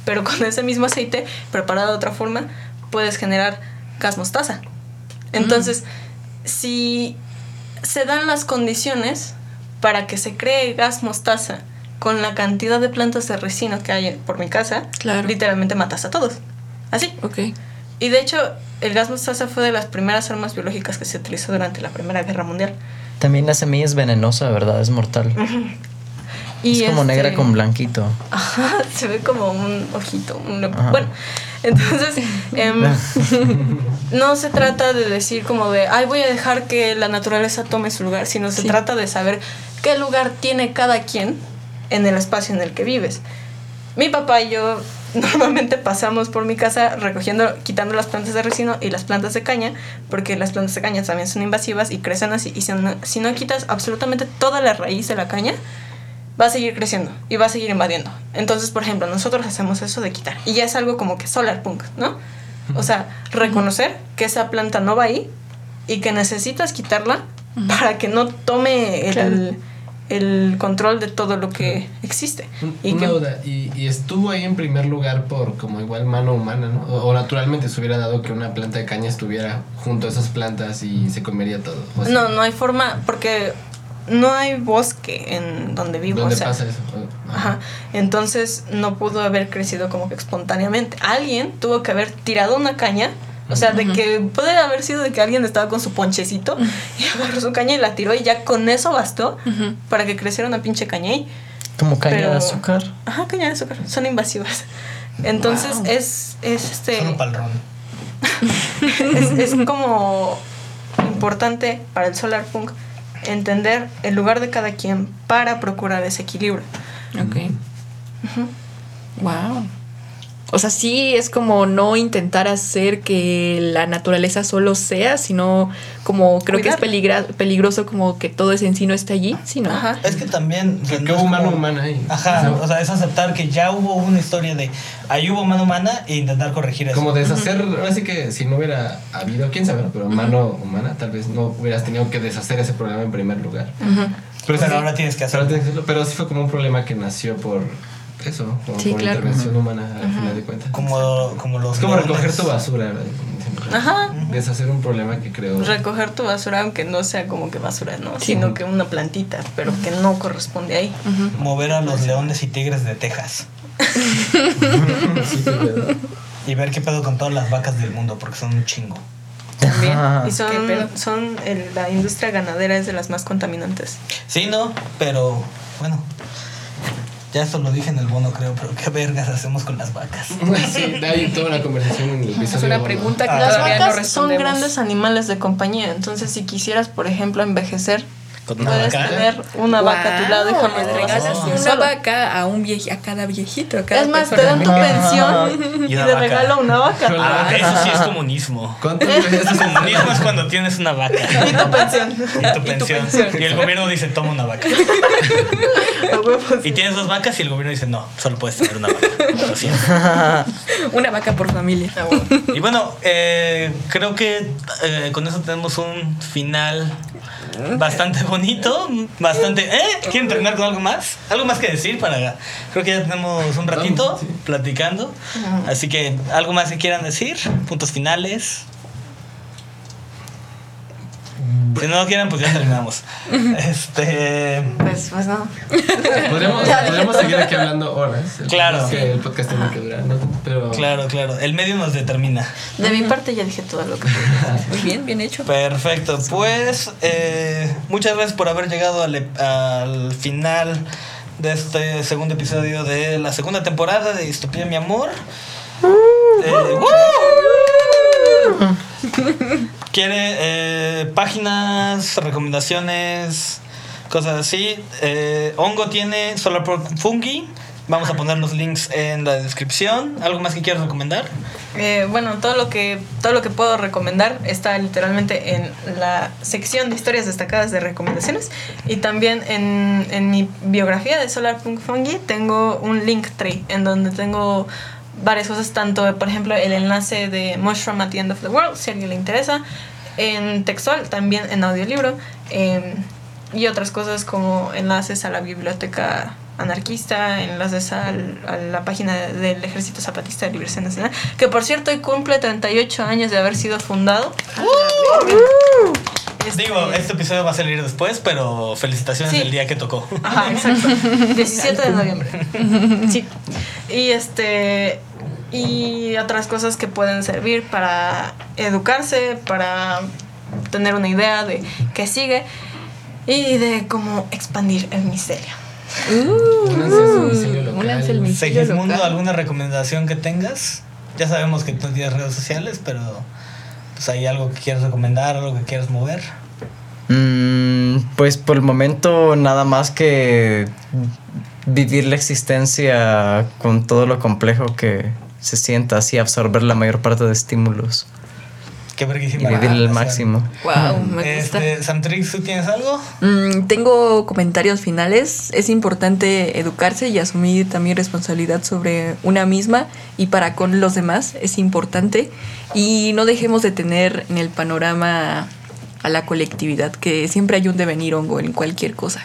A: pero con ese mismo aceite, preparado de otra forma, puedes generar gas mostaza. Entonces, si se dan las condiciones para que se cree gas mostaza con la cantidad de plantas de ricino que hay por mi casa,
D: Claro.
A: literalmente matas a todos. Así.
D: Ok.
A: Y de hecho, el gas mostaza fue de las primeras armas biológicas que se utilizó durante la Primera Guerra Mundial.
E: También la semilla es venenosa, ¿verdad? Es mortal.
A: Y
E: es como
A: este-
E: negra con blanquito.
A: Ajá, se ve como un ojito. un- bueno, entonces em, no se trata de decir como de, ay, voy a dejar que la naturaleza tome su lugar, sino se
D: Sí.
A: trata de saber qué lugar tiene cada quien en el espacio en el que vives. Mi papá y yo normalmente pasamos por mi casa recogiendo, quitando las plantas de resino y las plantas de caña, porque las plantas de caña también son invasivas y crecen así. Y si no, si no quitas absolutamente toda la raíz de la caña, va a seguir creciendo y va a seguir invadiendo. Entonces, por ejemplo, nosotros hacemos eso de quitar. Y ya es algo como que solar punk, ¿no? O sea, reconocer que esa planta no va ahí y que necesitas quitarla para que no tome el,
D: Claro.
A: El control de todo lo que existe.
C: Un-
A: Y
C: Una
A: que,
C: duda, y, y estuvo ahí en primer lugar por como igual mano humana, ¿no? O, o naturalmente se hubiera dado que una planta de caña estuviera junto a esas plantas y se comería todo. o
A: no, no hay forma, porque no hay bosque en donde vivo.
C: ¿Dónde
A: o sea,
C: pasa eso?
A: Ajá. Entonces no pudo haber crecido como que espontáneamente. Alguien tuvo que haber tirado una caña. O sea, de que puede haber sido de que alguien estaba con su ponchecito y agarró su caña y la tiró y ya con eso bastó para que creciera una pinche caña ahí.
E: Como caña
A: Pero-
E: de azúcar.
A: Ajá, caña de azúcar. Son invasivas. Entonces es, es este
B: Solo pa'l ron.
A: es, es como importante para el solar punk entender el lugar de cada quien para procurar ese equilibrio.
D: Ok. Wow. O sea, sí es como no intentar hacer que la naturaleza solo sea, sino como creo que es peligra- peligroso como que todo ese en sí no esté allí, sino
A: Ajá.
B: Es que también. o sea,
C: Que
B: no
C: hubo
B: es
C: mano
B: como-
C: humana ahí.
B: Ajá,
C: O sea,
B: o sea, es aceptar que ya hubo una historia de ahí hubo mano humana e intentar corregir eso.
C: Como deshacer, ahora sí que si no hubiera habido, quién sabe, pero mano humana, tal vez no hubieras tenido que deshacer ese problema en primer lugar.
B: Pero
C: sí,
B: ahora tienes que
C: pero,
B: hacerlo.
C: tienes que hacerlo, pero sí fue como un problema que nació por eso, como
D: Sí,
C: por
D: claro.
C: intervención humana al final de cuentas.
B: Como, como los.
C: es como
B: leones.
C: recoger tu basura, ¿verdad?
A: Ajá.
C: Deshacer un problema que creo.
A: recoger tu basura aunque no sea como que basura, ¿no? Sino que una plantita, pero que no corresponde ahí.
B: Mover a los leones y tigres de Texas.
C: Sí.
B: Y ver qué pedo con todas las vacas del mundo, porque son un chingo.
A: También.
E: Ajá.
A: Y son, son el- la industria ganadera es de las más contaminantes.
B: Sí, no, pero bueno. Ya eso lo dije en el bono, creo, pero qué vergas hacemos con las vacas.
C: Sí, hay toda una conversación en el episodio.
D: es una pregunta que
B: Ah,
A: Las
D: no
A: vacas son grandes animales de compañía, entonces si quisieras, por ejemplo, envejecer,
B: ¿Con una
A: puedes
B: vaca?
A: tener una vaca a tu lado y jamás
D: le regalas una vaca a un vieji- a cada viejito, a cada
A: Es más, te dan tu pensión
B: Y
A: te regalo una vaca.
B: Ah, eso sí es comunismo. El comunismo es cuando tienes una vaca.
A: Y tu pensión.
B: Y tu pensión. Y el gobierno dice, toma una vaca. Y tienes dos vacas y el gobierno dice, no, solo puedes tener una vaca. Lo siento.
D: Una vaca por familia.
A: A huevos.
B: Y bueno, eh, creo que eh, con eso tenemos un final bastante bonito, bastante... ¿Eh? ¿Quieren terminar con algo más? ¿Algo más que decir para... Creo que ya tenemos un ratito platicando. Así que, ¿algo más que quieran decir? Puntos finales. Si no lo quieren, pues ya terminamos. Este...
A: Pues, pues no.
C: Podríamos, podríamos seguir aquí hablando horas. El
B: Claro.
C: problema Es que el podcast tiene que durar, ¿no? Pero.
B: Claro, claro. El medio nos determina.
A: De mi parte ya dije todo lo que
D: Muy bien, bien hecho.
B: Perfecto, pues eh, muchas gracias por haber llegado al, ep- al final de este segundo episodio de la segunda temporada de Distopía Mi Amor. Eh, ¡woo! ¿Quiere eh, páginas, recomendaciones, cosas así? Eh, Hongo tiene Solar Fungi. Vamos a poner los links en la descripción. ¿Algo más que quieras recomendar?
A: Eh, bueno, todo lo que todo lo que puedo recomendar está literalmente en la sección de historias destacadas de recomendaciones y también en, en mi biografía de Solar Punk Fungi tengo un link tree en donde tengo varias cosas, tanto por ejemplo el enlace de Mushroom at the End of the World, si a alguien le interesa, en textual, también en audiolibro em, y otras cosas como enlaces a la biblioteca anarquista, enlaces al- a la página del Ejército Zapatista de Liberación Nacional, que por cierto hoy cumple 38 años de haber sido fundado. Este-
B: Digo, este episodio va a salir después, pero felicitaciones
A: Sí.
B: del día que tocó.
A: Ajá, exacto. 17 de noviembre. Sí. Y este. Y otras cosas que pueden servir para educarse, para tener una idea de qué sigue y de cómo expandir el misterio.
D: Al micelio
B: Segismundo. ¿alguna recomendación que tengas? Ya sabemos que tú tienes redes sociales, pero pues hay algo que quieras recomendar, algo que quieras mover.
E: Mm, pues por el momento nada más que vivir la existencia con todo lo complejo que se sienta, así absorber la mayor parte de estímulos
B: Qué
E: y
B: verguísima.
E: vivir al
B: recomendación.
E: máximo.
D: Wow, me gusta.
B: Este, Samtrix, ¿tú tienes algo?
D: Mm, tengo comentarios finales. Es importante educarse y asumir también responsabilidad sobre una misma y para con los demás. Es importante. Y no dejemos de tener en el panorama a la colectividad, que siempre hay un devenir hongo en cualquier cosa.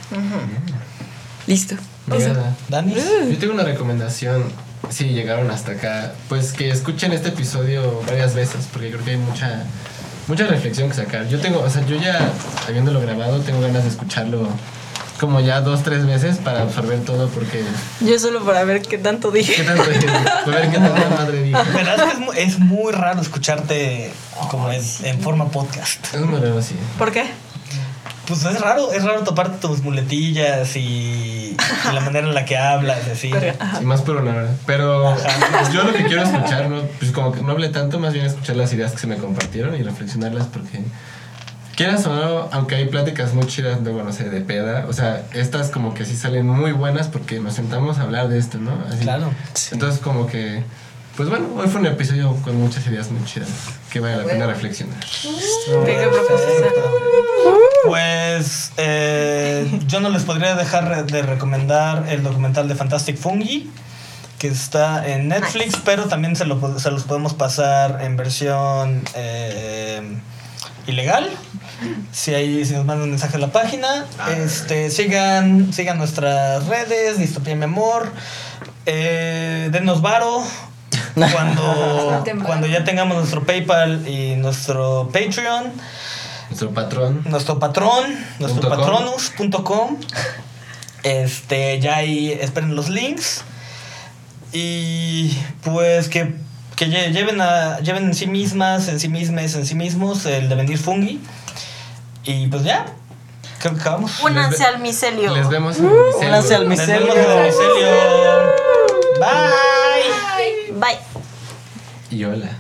D: Listo.
C: Llegada.
B: Dani.
C: Yo tengo una recomendación, si llegaron hasta acá, pues que escuchen este episodio varias veces, porque creo que hay mucha, mucha reflexión que sacar. Yo tengo, o sea, yo ya, habiéndolo grabado, tengo ganas de escucharlo como ya dos, tres veces para absorber todo, porque...
A: Yo solo para ver qué tanto
C: ¿Qué
A: dije.
C: tanto dije? A ver qué tanta madre dije.
B: ¿Verdad que es, mu- es muy raro escucharte como es, en forma podcast?
C: Es muy raro así.
A: ¿Por qué?
B: Pues es raro, es raro toparte tus muletillas y, y la manera en la que hablas, y así.
C: Sí, más por una hora. Pero yo lo que quiero escuchar, ¿no? Pues como que no hablé tanto, más bien escuchar las ideas que se me compartieron y reflexionarlas porque... Quieras o no, aunque hay pláticas muy chidas, luego no sé, de peda, o sea, estas como que sí salen muy buenas porque nos sentamos a hablar de esto, ¿no? Así.
B: Claro.
C: Entonces como que, pues bueno, hoy fue un episodio con muchas ideas muy chidas que vale la pena reflexionar.
B: Pues eh, yo no les podría dejar de recomendar el documental de Fantastic Fungi, que está en Netflix, pero también se, lo, se los podemos pasar en versión eh, ilegal. Si, hay, si nos mandan un mensaje a la página, este, sigan, sigan nuestras redes, Distopía Mi Amor, eh, denos varo. Cuando, cuando ya tengamos nuestro PayPal y nuestro Patreon,
C: Nuestro patrón.
B: nuestro patrón, nuestro patronus.com. Este, ya ahí esperen los links. Y pues que, que lle- lleven, a, lleven en sí mismas, en sí mismas, en sí mismos el devenir fungi. Y pues ya, creo que acabamos.
A: Únanse al micelio.
C: Les vemos en el
E: Únanse al
B: en el micelio. Bye.
A: Bye.
C: Y hola.